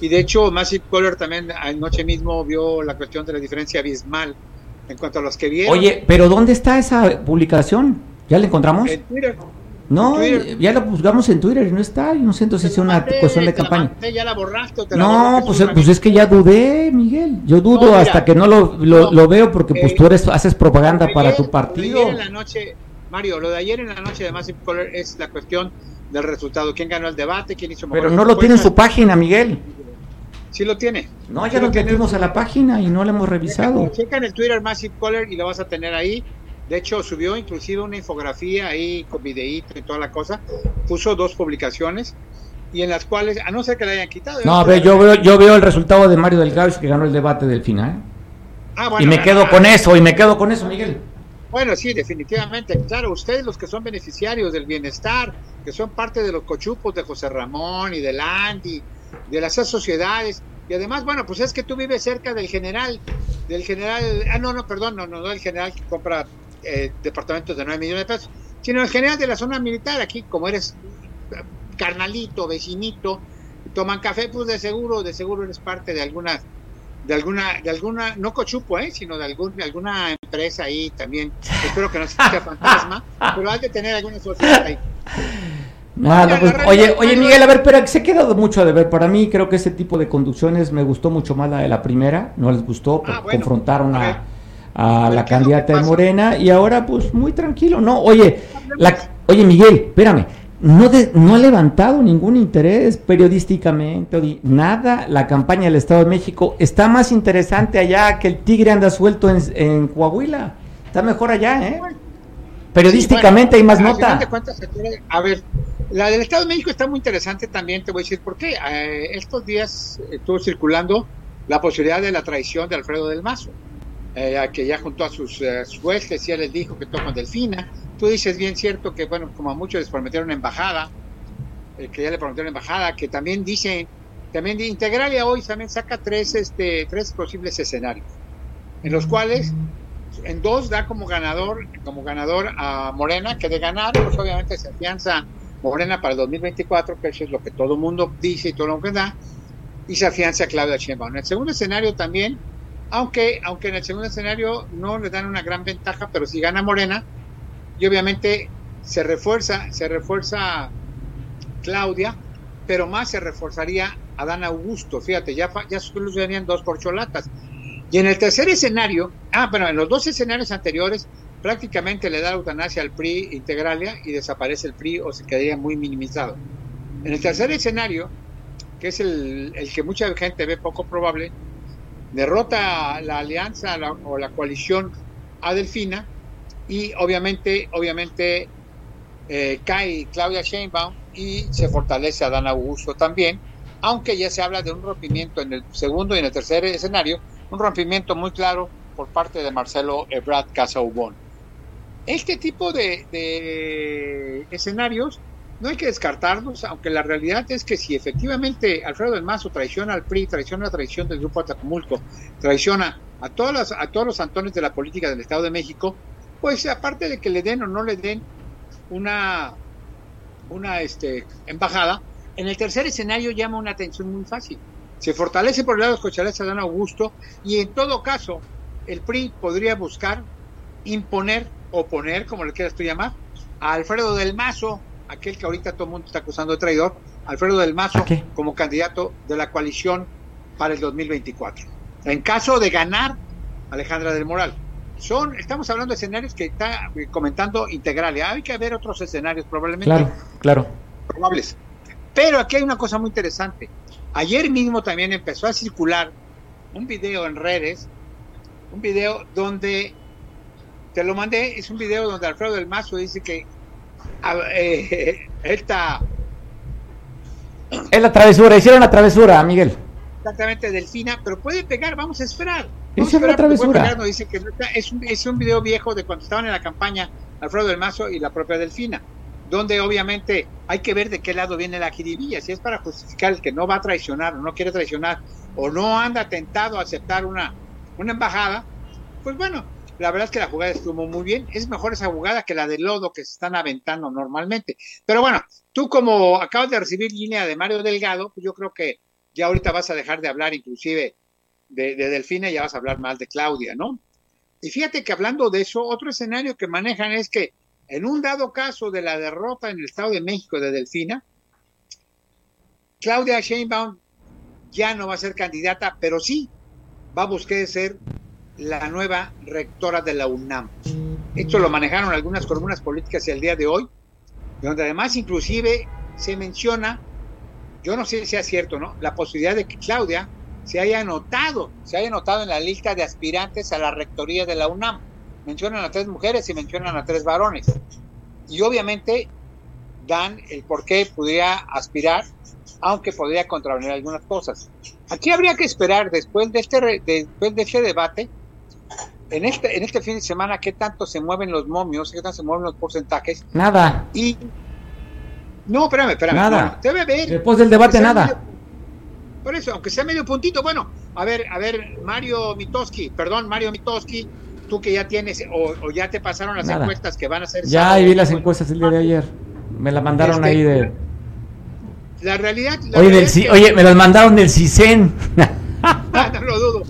Y de hecho, Massive Caller también anoche mismo vio la cuestión de la diferencia abismal en cuanto a los que vieron. Oye, pero ¿dónde está esa publicación? ¿Ya la encontramos? En Twitter. No, ya lo buscamos en Twitter y no está. Yo no sé entonces si es una cuestión de campaña. ¿Ya la borraste no, pues, pues es que ya dudé, Miguel. Yo dudo hasta que no lo, lo, veo porque pues tú eres haces propaganda para tu partido. en la noche, Mario, lo de ayer en la noche de Massive Color es la cuestión del resultado. ¿Quién ganó el debate? ¿Quién hizo Pero no lo tiene en su página, Miguel. Sí lo tiene. No, ya lo tenemos a la página y no lo hemos revisado. Checa en el Twitter Massive Color y lo vas a tener ahí de hecho, subió inclusive una infografía ahí con videíto y toda la cosa. Puso dos publicaciones y en las cuales, a no ser que la hayan quitado. No, a ver, yo veo, yo veo el resultado de Mario Delgado que ganó el debate del final. Ah, y me quedo con eso, y me quedo con eso, Miguel. Bueno, sí, definitivamente. Claro, ustedes los que son beneficiarios del bienestar, que son parte de los cochupos de José Ramón y de Andy, de las sociedades, y además, bueno, pues es que tú vives cerca del general, del general, ah, no, no, perdón, no, no, no el general que compra eh, departamentos de 9 millones de pesos, sino el general de la zona militar, aquí, como eres carnalito, vecinito, toman café, pues de seguro, de seguro eres parte de alguna, de alguna, de alguna, no cochupo, eh, sino de, algún, de alguna empresa ahí también, espero que no sea fantasma, pero has de tener alguna sociedad ahí. Pues, oye, oye Miguel, a ver, pero se ha quedado mucho de ver. Para mí creo que ese tipo de conducciones me gustó mucho más la de la primera, no les gustó, ah, confrontaron a, a la candidata de Morena y ahora pues muy tranquilo, ¿no? Oye, la, oye Miguel, espérame, no, de, no ha levantado ningún interés periodísticamente, nada, la campaña del Estado de México está más interesante allá que el tigre anda suelto en, en Coahuila, está mejor allá, ¿eh? Periodísticamente hay más nota. a ver, la del Estado de México está muy interesante también, te voy a decir por qué. Eh, estos días estuvo circulando la posibilidad de la traición de Alfredo del Mazo, eh, que ya junto a sus eh, jueces ya les dijo que tocan Delfina. Tú dices bien cierto que, bueno, como a muchos les prometieron embajada, que ya le prometieron embajada, que también dicen, también Integralia hoy también saca tres, este, tres posibles escenarios, en los cuales en dos da como ganador, como ganador a Morena, que de ganar, pues obviamente se afianza Morena para el 2024, que eso es lo que todo el mundo dice y todo lo que da, y se afianza a Claudia Sheinbaum. En el segundo escenario también, aunque, aunque en el segundo escenario no le dan una gran ventaja, pero si gana Morena, y obviamente se refuerza, se refuerza Claudia, pero más se reforzaría a Dan Augusto. Fíjate, ya, ya dos corcholatas. Y en el tercer escenario, ah, bueno, en los dos escenarios anteriores prácticamente le da eutanasia al PRI integralia y desaparece el PRI o se quedaría muy minimizado. En el tercer escenario, que es el, que mucha gente ve poco probable, derrota la alianza o la coalición a Delfina y obviamente, obviamente eh, cae Claudia Sheinbaum y se fortalece a Dan Augusto también, aunque ya se habla de un rompimiento en el segundo y en el tercer escenario, un rompimiento muy claro por parte de Marcelo Ebrard Casaubon. Este tipo de, escenarios no hay que descartarlos, aunque la realidad es que si efectivamente Alfredo del Mazo traiciona al PRI, traiciona la traición del Grupo Atacumulco, traiciona a, todas a todos los antones de la política del Estado de México, pues aparte de que le den o no le den una, una este, embajada, en el tercer escenario llama una atención muy fácil. Se fortalece por el lado de Cochales a Dan Augusto y en todo caso el PRI podría buscar imponer o poner, como le quieras tú llamar, a Alfredo del Mazo, aquel que ahorita todo el mundo está acusando de traidor, Alfredo del Mazo como candidato de la coalición para el 2024. En caso de ganar Alejandra del Moral. Son, estamos hablando de escenarios que está comentando integral. Hay que ver otros escenarios probablemente. Claro, claro. Probables. Pero aquí hay una cosa muy interesante. Ayer mismo también empezó a circular un video en redes, un video donde te lo mandé, es un video donde Alfredo del Mazo dice que eh, está... Es la travesura, hicieron la travesura, Miguel. Exactamente, Delfina, pero puede pegar, vamos a esperar. Vamos la travesura. dice que es, un, es un video viejo de cuando estaban en la campaña Alfredo del Mazo y la propia Delfina, donde obviamente hay que ver de qué lado viene la jiribilla, si es para justificar el que no va a traicionar o no quiere traicionar o no anda tentado a aceptar una, una embajada, pues bueno, la verdad es que la jugada estuvo muy bien. Es mejor esa jugada que la de lodo que se están aventando normalmente. Pero bueno, tú como acabas de recibir línea de Mario Delgado, pues yo creo que ya ahorita vas a dejar de hablar inclusive de, de Delfina y ya vas a hablar más de Claudia, ¿no? Y fíjate que hablando de eso, otro escenario que manejan es que en un dado caso de la derrota en el Estado de México de Delfina, Claudia Sheinbaum ya no va a ser candidata, pero sí va a buscar ser la nueva rectora de la UNAM. Esto lo manejaron algunas columnas políticas el día de hoy, donde además inclusive se menciona, yo no sé si es cierto, ¿no? La posibilidad de que Claudia se haya anotado, se haya anotado en la lista de aspirantes a la rectoría de la UNAM. Mencionan a tres mujeres y mencionan a tres varones. Y obviamente dan el por qué podría aspirar, aunque podría contravenir algunas cosas. Aquí habría que esperar, después de este, después de este debate, en este, en este fin de semana qué tanto se mueven los momios, qué tanto se mueven los porcentajes. Nada. Y no, espérame, espérame. Nada. No, debe haber. Después del debate, nada. medio- por eso, aunque sea medio puntito, bueno, a ver, a ver, Mario Mitoski, perdón, Mario Mitoski, tú que ya tienes, o, o ya te pasaron las Nada. encuestas que van a ser. Ya sábado, vi las encuestas el día de ayer. Me las mandaron Este, ahí de. La realidad. la Oye, realidad del, es que- oye, me las mandaron del CISEN. Ah, no lo dudo.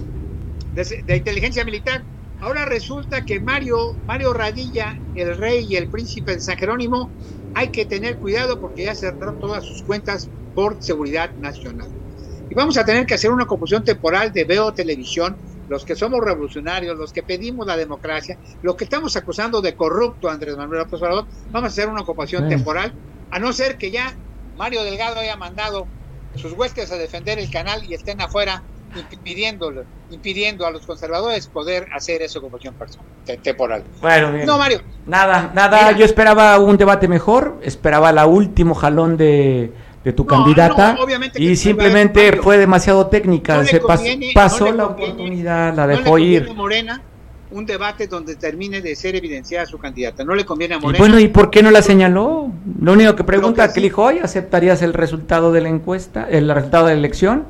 De, de inteligencia militar. Ahora resulta que Mario, Mario Radilla, el rey y el príncipe de San Jerónimo, hay que tener cuidado porque ya cerraron todas sus cuentas por seguridad nacional. Y vamos a tener que hacer una confusión temporal de Veo Televisión, los que somos revolucionarios, los que pedimos la democracia, los que estamos acusando de corrupto a Andrés Manuel López Obrador, vamos a hacer una ocupación Sí. temporal, a no ser que ya Mario Delgado haya mandado sus huestes a defender el canal y estén afuera impidiendo, impidiendo a los conservadores poder hacer ocupación personal, te- temporal. Bueno, bien. No, Mario, Nada, nada. Mira. Yo esperaba un debate mejor. Esperaba la último jalón de, de tu No, candidata. no, y simplemente fue demasiado técnica. No Se pas- conviene- pasó la conviene- oportunidad, la no le dejó conviene ir. a Morena un debate donde termine de ser evidenciada su candidata. No le conviene a Y Morena. bueno, ¿y por qué no la señaló? Lo único que pregunta, que sí- dijo, oye, ¿aceptarías el resultado de la encuesta, el resultado de la elección?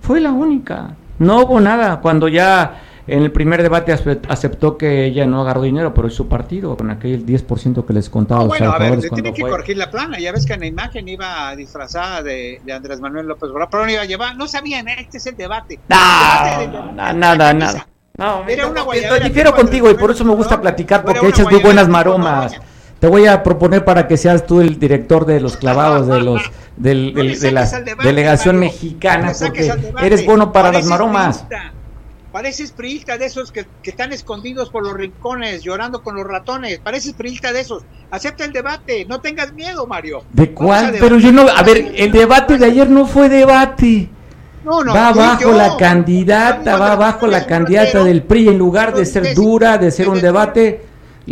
Fue la única. No hubo nada. Cuando ya en el primer debate ace- aceptó que ella no agarró dinero, pero es su partido, con aquel 10% que les contaba No, a los bueno, a ver, cuando tienen que fue. corregir la plana. Ya ves que en la imagen iba disfrazada de, de Andrés Manuel López Obrador, pero no iba a llevar. No sabían, ¿eh? este es el debate. El debate No, de- no, de- nada, nada, nada. No, Era una guayabera difiero contigo y por eso me gusta platicar porque echas muy buenas maromas. Te voy a proponer para que seas tú el director de los clavados de los del, No le del- de la debate, delegación Mario. mexicana No porque debate. eres bueno para las maromas. priista. Pareces priista de esos que, que están escondidos por los rincones, llorando con los ratones. Pareces priista de esos. Acepta el debate. No tengas miedo, Mario. ¿De cuál? Pero yo no, a ver, el debate de ayer no fue debate. No, no, va y abajo la candidata, va abajo la candidata del PRI en lugar de ser dura, de ser un debate,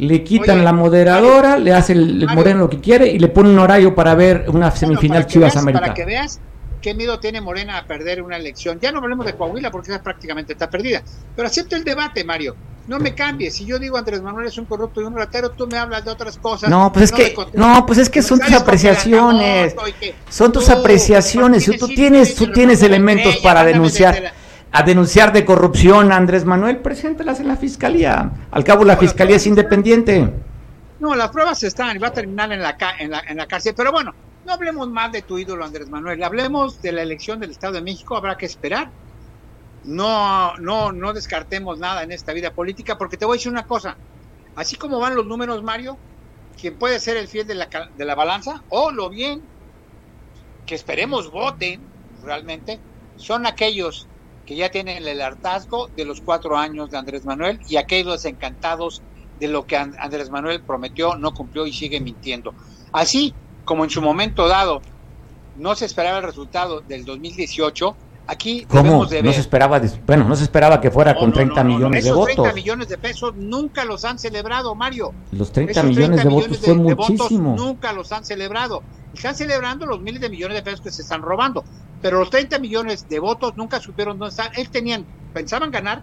le quitan Oye, la moderadora, le hace el, Mario. Moreno lo que quiere y le pone un horario para ver una semifinal Chivas veas- América. Para que veas qué miedo tiene Morena a perder una elección. Ya no hablemos de Coahuila porque esa prácticamente está perdida. Pero acepta el debate, Mario. No me cambies. Si yo digo Andrés Manuel es un corrupto y un ratero, tú me hablas de otras cosas. No, pues es que- no, pues es que son tus apreciaciones. Que Son tus tú, apreciaciones, tú tienes, tú tienes elementos para denunciar, a denunciar de corrupción a Andrés Manuel, preséntalas en la fiscalía. Al cabo la No, fiscalía es independiente. No, las pruebas están y va a terminar en la, en, la, en la cárcel. Pero bueno, no hablemos más de tu ídolo Andrés Manuel. Hablemos de la elección del Estado de México. Habrá que esperar. No, no, no descartemos nada en esta vida política porque te voy a decir una cosa. Así como van los números, Mario, quien puede ser el fiel de la, de la balanza o lo bien que esperemos voten realmente son aquellos que ya tienen el hartazgo de los cuatro años de Andrés Manuel y aquellos encantados de lo que And- Andrés Manuel prometió, no cumplió y sigue mintiendo. Así como en su momento dado no se esperaba el resultado del 2018, aquí ¿Cómo? debemos de No se esperaba, bueno, no se esperaba que fuera No, con no, 30 no, no, no. millones de Esos votos. 30 millones de pesos nunca los han celebrado, Mario. Los 30 Esos millones 30 de votos millones fue de- de votos muchísimo. nunca los han celebrado. Están celebrando los miles de millones de pesos que se están robando. Pero los 30 millones de votos nunca supieron dónde están. Ellos tenían, pensaban ganar,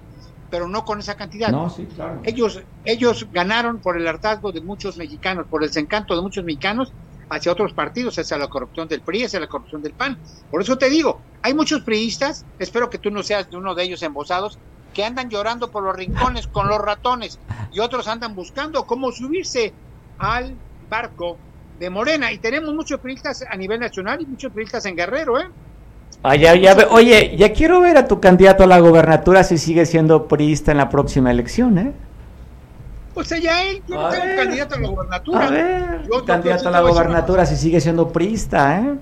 pero no con esa cantidad. No, sí, claro. Ellos, ellos ganaron por el hartazgo de muchos mexicanos, por el desencanto de muchos mexicanos hacia otros partidos, hacia la corrupción del PRI, hacia la corrupción del PAN. Por eso te digo, hay muchos priistas, espero que tú no seas de uno de ellos embosados, que andan llorando por los rincones con los ratones y otros andan buscando cómo subirse al barco de Morena. Y tenemos muchos priistas a nivel nacional y muchos priistas en Guerrero, ¿eh? Ah, ya, ya oye, ya quiero ver a tu candidato a la gobernatura si sigue siendo priista en la próxima elección, ¿eh? Pues allá él, yo no tengo candidato a la gobernatura. A ver, Yo- yo- candidato yo a la voy a una gobernatura si sigue siendo priista, ¿eh?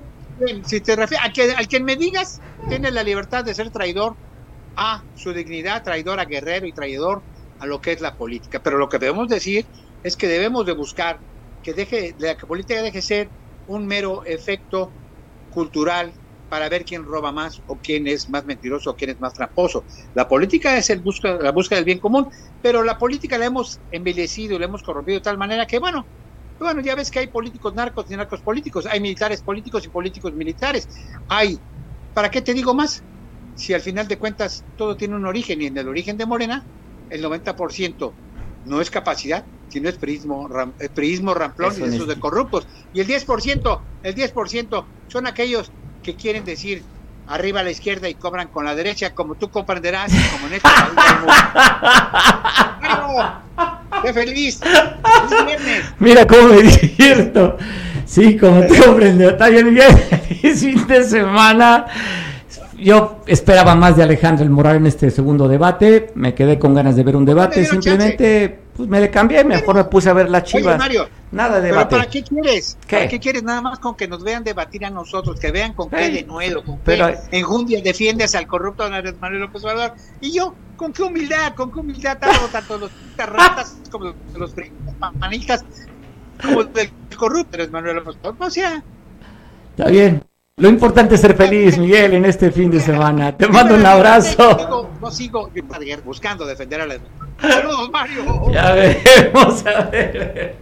Si te refieres, al que, al que me digas, tiene la libertad de ser traidor a su dignidad, traidor a Guerrero y traidor a lo que es la política. Pero lo que debemos decir es que debemos de buscar que deje, la que política deje ser un mero efecto cultural para ver quién roba más o quién es más mentiroso o quién es más tramposo. La política es el busca, la búsqueda del bien común, pero la política la hemos envilecido, la hemos corrompido de tal manera que, bueno, bueno, ya ves que hay políticos narcos y narcos políticos, hay militares políticos y políticos militares. Hay, ¿para qué te digo más? Si al final de cuentas todo tiene un origen y en el origen de Morena el 90% no es capacidad, sino es prismo, prismo ramplón y esos de corruptos. Y el 10%, el 10% son aquellos que quieren decir arriba a la izquierda y cobran con la derecha, como tú comprenderás, como en este ¡Qué feliz! Mira cómo me divierto. Sí, como tú comprendes, está bien, bien. fin de semana. Yo esperaba más de Alejandro el Moral en este segundo debate. Me quedé con ganas de ver un debate. Simplemente pues me le cambié, mejor me puse a ver la chiva. Mario, Nada de debate. ¿Pero para qué quieres? ¿Para qué quieres? Nada más con que nos vean debatir a nosotros, que vean con qué de nuevo, con pero, qué enjundia defiendes al corrupto Andrés Manuel López Obrador. Y yo, con qué humildad, con qué humildad, tanto, tanto los ratas como los panistas, como del corrupto Andrés Manuel López Obrador. O sea. Está bien. Lo importante es ser feliz, Miguel, en este fin de semana. Te mando un abrazo. No sigo buscando defender a la... Saludos, Mario. Ya veremos, a ver.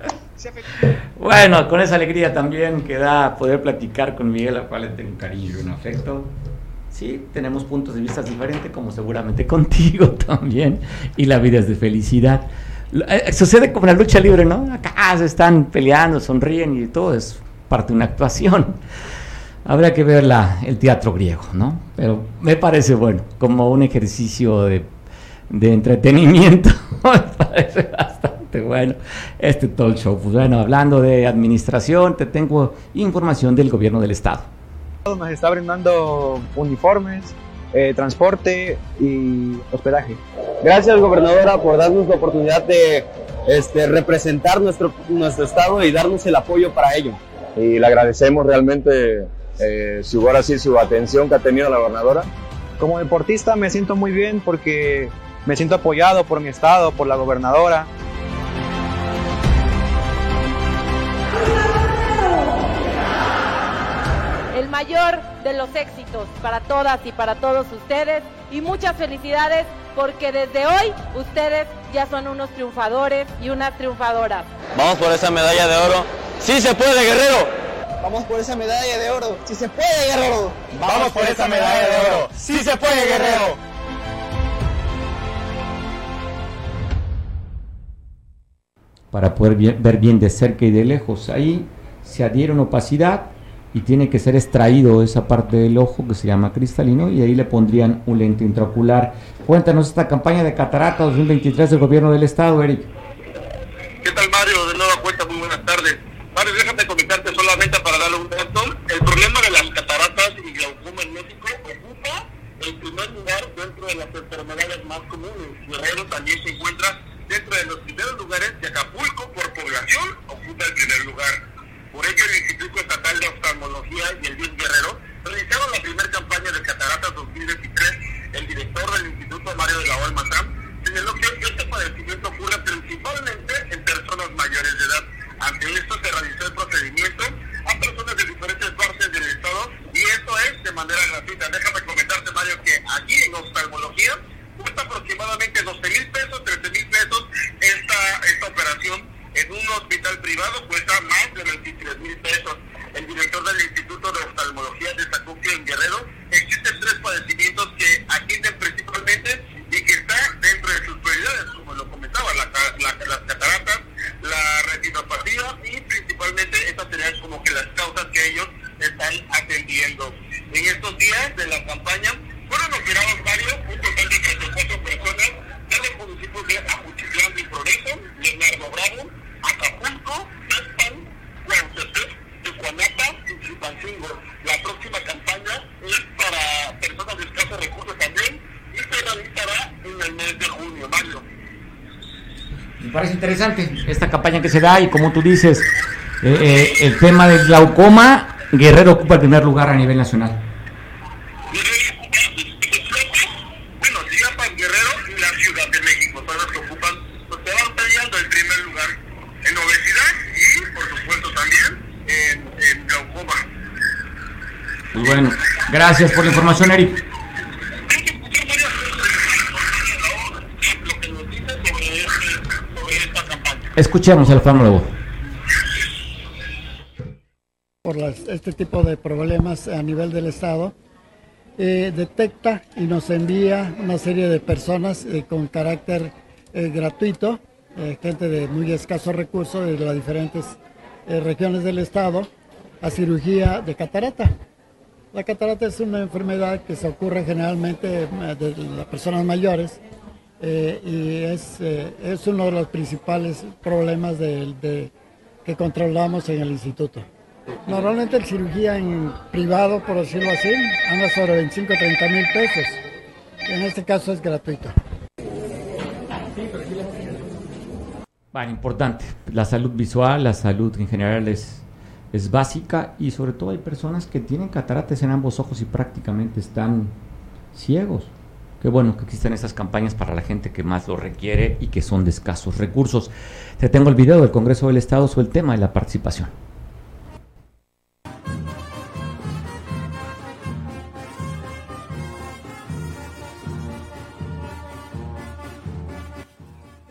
Bueno, con esa alegría también que da poder platicar con Miguel, a cual le tengo un cariño y un afecto. Sí, tenemos puntos de vista diferentes, como seguramente contigo también, y la vida es de felicidad. Eh, sucede como la lucha libre, ¿no? Acá se están peleando, sonríen y todo es parte de una actuación. Habría que ver la, el teatro griego, ¿no? Pero me parece bueno, como un ejercicio de, de entretenimiento, me parece bastante bueno este talk show. Pues bueno, hablando de administración, te tengo información del gobierno del estado. Nos está brindando uniformes, eh, transporte y hospedaje. Gracias, gobernadora, por darnos la oportunidad de este, representar nuestro, nuestro estado y darnos el apoyo para ello. Y le agradecemos realmente eh, su, ahora sí, su atención que ha tenido la gobernadora. Como deportista me siento muy bien porque me siento apoyado por mi estado, por la gobernadora. El mayor de los éxitos para todas y para todos ustedes y muchas felicidades porque desde hoy ustedes ya son unos triunfadores y unas triunfadoras. Vamos por esa medalla de oro. Sí se puede, guerrero. Vamos por esa medalla de oro. Si se puede, guerrero. Vamos por esa medalla de oro. Si se puede, guerrero. Para poder ver bien de cerca y de lejos. Ahí se adhiere una opacidad y tiene que ser extraído esa parte del ojo que se llama cristalino y ahí le pondrían un lente intraocular. Cuéntanos esta campaña de catarata 2023 del gobierno del estado, Eric. ¿Qué tal Mario? De nueva cuenta, muy buenas tardes. Mario, déjame comentarte solamente para darle un dato. El problema de las cataratas y glaucoma en México ocupa el primer lugar dentro de las enfermedades más comunes. Guerrero también se encuentra dentro de los primeros lugares de Acapulco por población, ocupa el primer lugar. Por ello, el Instituto Estatal de Oftalmología y el BIS Guerrero realizaron la primera campaña de cataratas 2023. El director del Instituto, Mario de la Olma señaló que este padecimiento ocurre principalmente en personas mayores de edad ante esto se realizó el procedimiento a personas de diferentes partes del estado y esto es de manera gratuita. Déjame comentarte, Mario, que aquí en oftalmología cuesta aproximadamente 12 mil pesos, 13 mil pesos esta, esta operación. En un hospital privado cuesta más de 23 mil pesos. El director del Instituto de Oftalmología destacó que en Guerrero existen tres padecimientos que atienden principalmente y que está dentro de sus prioridades, como lo comentaba, las cataratas, la retinopatía y principalmente estas serían como que las causas que ellos están atendiendo. En estos días de la campaña fueron operados varios, un total de 34 personas de los municipios de Ajuchitlán y Progreso, Leonardo Bravo, Acapulco, Tespan, Huautepec, Tijuanapa y Chipancingo. La próxima campaña es para personas de escasos recursos también y se realizará en el mes de junio, Mario. Me parece interesante esta campaña que se da y como tú dices, eh, eh, el tema del glaucoma, Guerrero ocupa el primer lugar a nivel nacional. Bueno, Chiapas, Guerrero y la Ciudad de México son los que ocupan, los que van peleando el primer lugar en obesidad y, por supuesto, también en, en glaucoma. Muy bueno, gracias por la información, Eric. Escuchemos fan nuevo. Por este tipo de problemas a nivel del Estado, eh, detecta y nos envía una serie de personas eh, con carácter eh, gratuito, gente de muy escasos recursos de las diferentes regiones del estado, a cirugía de catarata. La catarata es una enfermedad que se ocurre generalmente de las personas mayores y es, es, uno de los principales problemas de, que controlamos en el instituto. Normalmente el cirugía en privado, por decirlo así, anda sobre 25 o 30 mil pesos. En este caso es gratuito. Bueno, importante. La salud visual, la salud en general es, es básica y sobre todo hay personas que tienen cataratas en ambos ojos y prácticamente están ciegos. Qué bueno que existen esas campañas para la gente que más lo requiere y que son de escasos recursos. Te tengo el video del Congreso del Estado sobre el tema de la participación.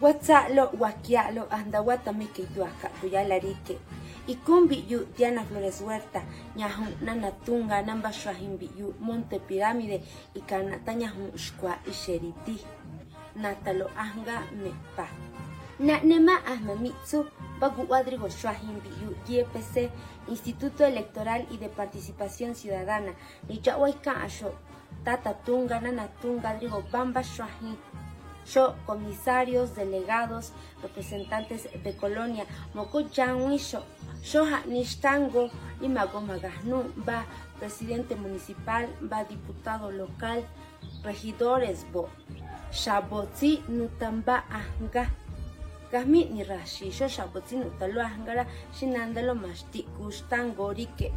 Watsalo wakialo andawata mike yuaka tuyalarike. Ikumbi yu Diana Flores Huerta, ñahun nanatunga namba yu Monte Pirámide y ñahun shkwa isheriti. Natalo anga mepa. Na nema ahmamitsu bagu yu YPC, Instituto Electoral y de Participación Ciudadana, ni yawaika asho. Tata tunga nanatunga drigo bamba shahim yo, comisarios, delegados, representantes de colonia, Moko Shoha Nishtango, Imagomagahnu, va presidente municipal, va diputado local, regidores, bo, Shabotzi Nutamba Anga. Gami ni rashi, sho shabotzi nutalo angara, shinandalo mashti kushtango rike.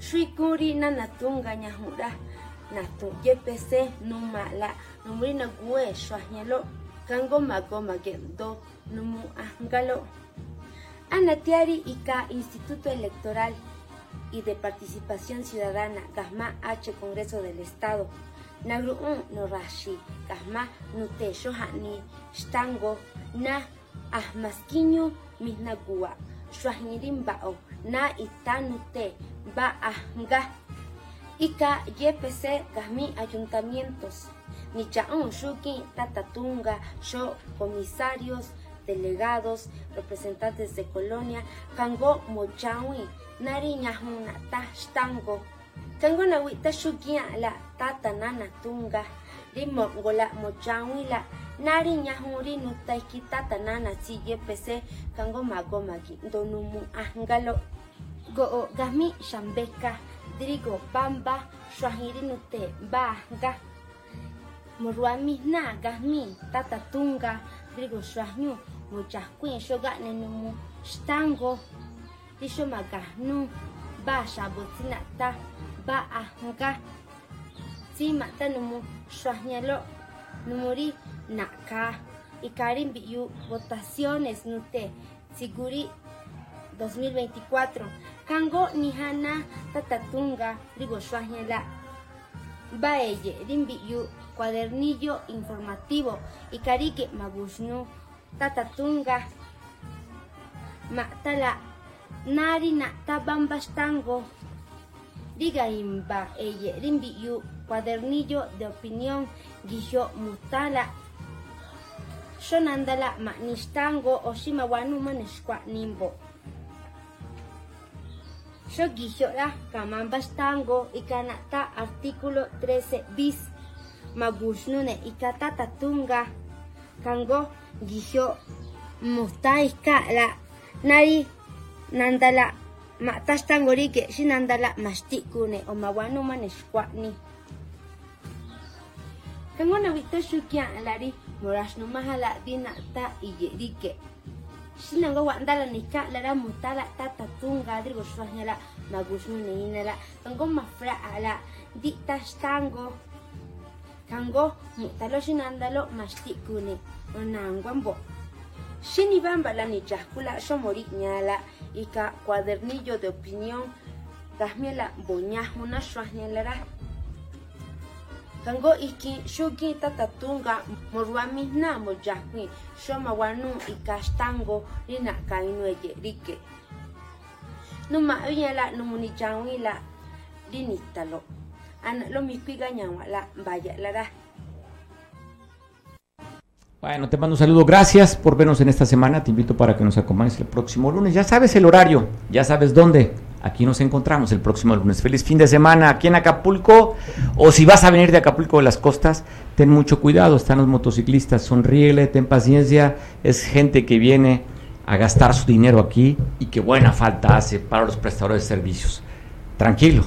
Shuikuri nanatunga nyahura, natu yepese numala numri na gue shwahyalo kango mago magendo numu angalo anatiari ika Instituto Electoral y de Participación Ciudadana Gasma H Congreso del Estado. Nagru un no rashi Gasma nute shohani shtango na ahmaskinyo misnagua shwahnirin bao na itanute ba ahga Ika YPC Gami Ayuntamientos, Nichaon Shuki, Tatatunga, Sho, comisarios, delegados, representantes de colonia, Kango Mochawi, Nari Ñahuna Tashtango, Kango Nawita Shukia la Tata Nana Tunga, Limo Gola Mochawi la Nari Ñahuri Nutaiki Tata Nana YPC, Kango Magomagi, Donumu Angalo, Go Gami Shambeka, Drigo bamba nute baga moruami na gahmi tata tunga drigo mochahquin shoga nenumu stango. Disho magahnu ba shabotina ta ba ahga sima tanumu shuahnyalo numuri naka ikarin biyu votaciones nute siguri 2024 kango nihana tatatunga rigo shuañela baeye rimbiyu cuadernillo informativo. Y carique mabushnu tatatunga. Matala. Nari na tabambastango diga imba rimbiyu cuadernillo de opinión guijo mutala. Shonandala ma nistango oshima wanuma neshkwa nimbo. Shogihyora Kamambastango Ikanata artículo 13 bis. Magushnune Ikata Tatunga kango gijo mustaizka la nari nandala ma xinandala ke si nandala kango na wita shukia lari moras no maha la di nata iye wandala ni lara mutala ta tatunga di go shwa kango ma ala di tastangori kango mutalo sinandalo mastikune onangwambo Shini bamba la ni chakula shomori nyala ika cuadernillo de opinión gasmiela boña una shwanyala kango iki shuki tatatunga morwami na mojakwi shoma wanu ikastango rina kainueye rike. Numa uyala numuni jawi la rinitalo ana lo nyawa la mbaya lara Bueno, te mando un saludo. Gracias por vernos en esta semana. Te invito para que nos acompañes el próximo lunes. Ya sabes el horario, ya sabes dónde. Aquí nos encontramos el próximo lunes. Feliz fin de semana aquí en Acapulco. O si vas a venir de Acapulco de las costas, ten mucho cuidado. Están los motociclistas. Sonríele, ten paciencia. Es gente que viene a gastar su dinero aquí y que buena falta hace para los prestadores de servicios. Tranquilo,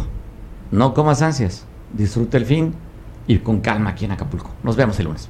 no comas ansias. Disfruta el fin y con calma aquí en Acapulco. Nos vemos el lunes.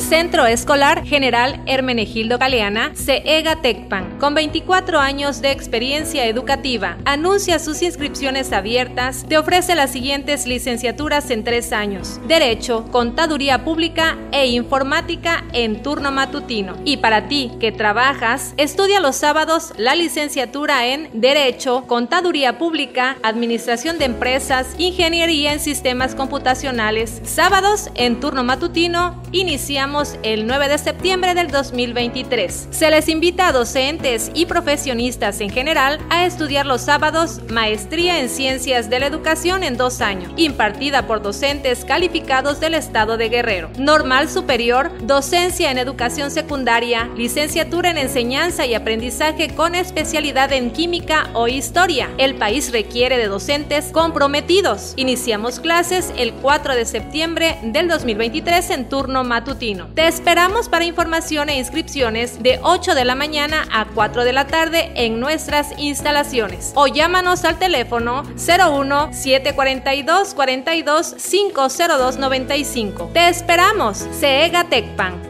Centro Escolar General Hermenegildo Galeana, CEGA Tecpan, con 24 años de experiencia educativa. Anuncia sus inscripciones abiertas. Te ofrece las siguientes licenciaturas en tres años: Derecho, Contaduría Pública e Informática en turno matutino. Y para ti que trabajas, estudia los sábados la licenciatura en Derecho, Contaduría Pública, Administración de Empresas, Ingeniería en Sistemas Computacionales. Sábados en turno matutino, iniciamos el 9 de septiembre del 2023. Se les invita a docentes y profesionistas en general a estudiar los sábados Maestría en Ciencias de la Educación en dos años, impartida por docentes calificados del Estado de Guerrero. Normal Superior, Docencia en Educación Secundaria, Licenciatura en Enseñanza y Aprendizaje con especialidad en Química o Historia. El país requiere de docentes comprometidos. Iniciamos clases el 4 de septiembre del 2023 en turno matutino. Te esperamos para información e inscripciones de 8 de la mañana a 4 de la tarde en nuestras instalaciones o llámanos al teléfono 01 742 42 502 95. Te esperamos, CEGA Tecpan.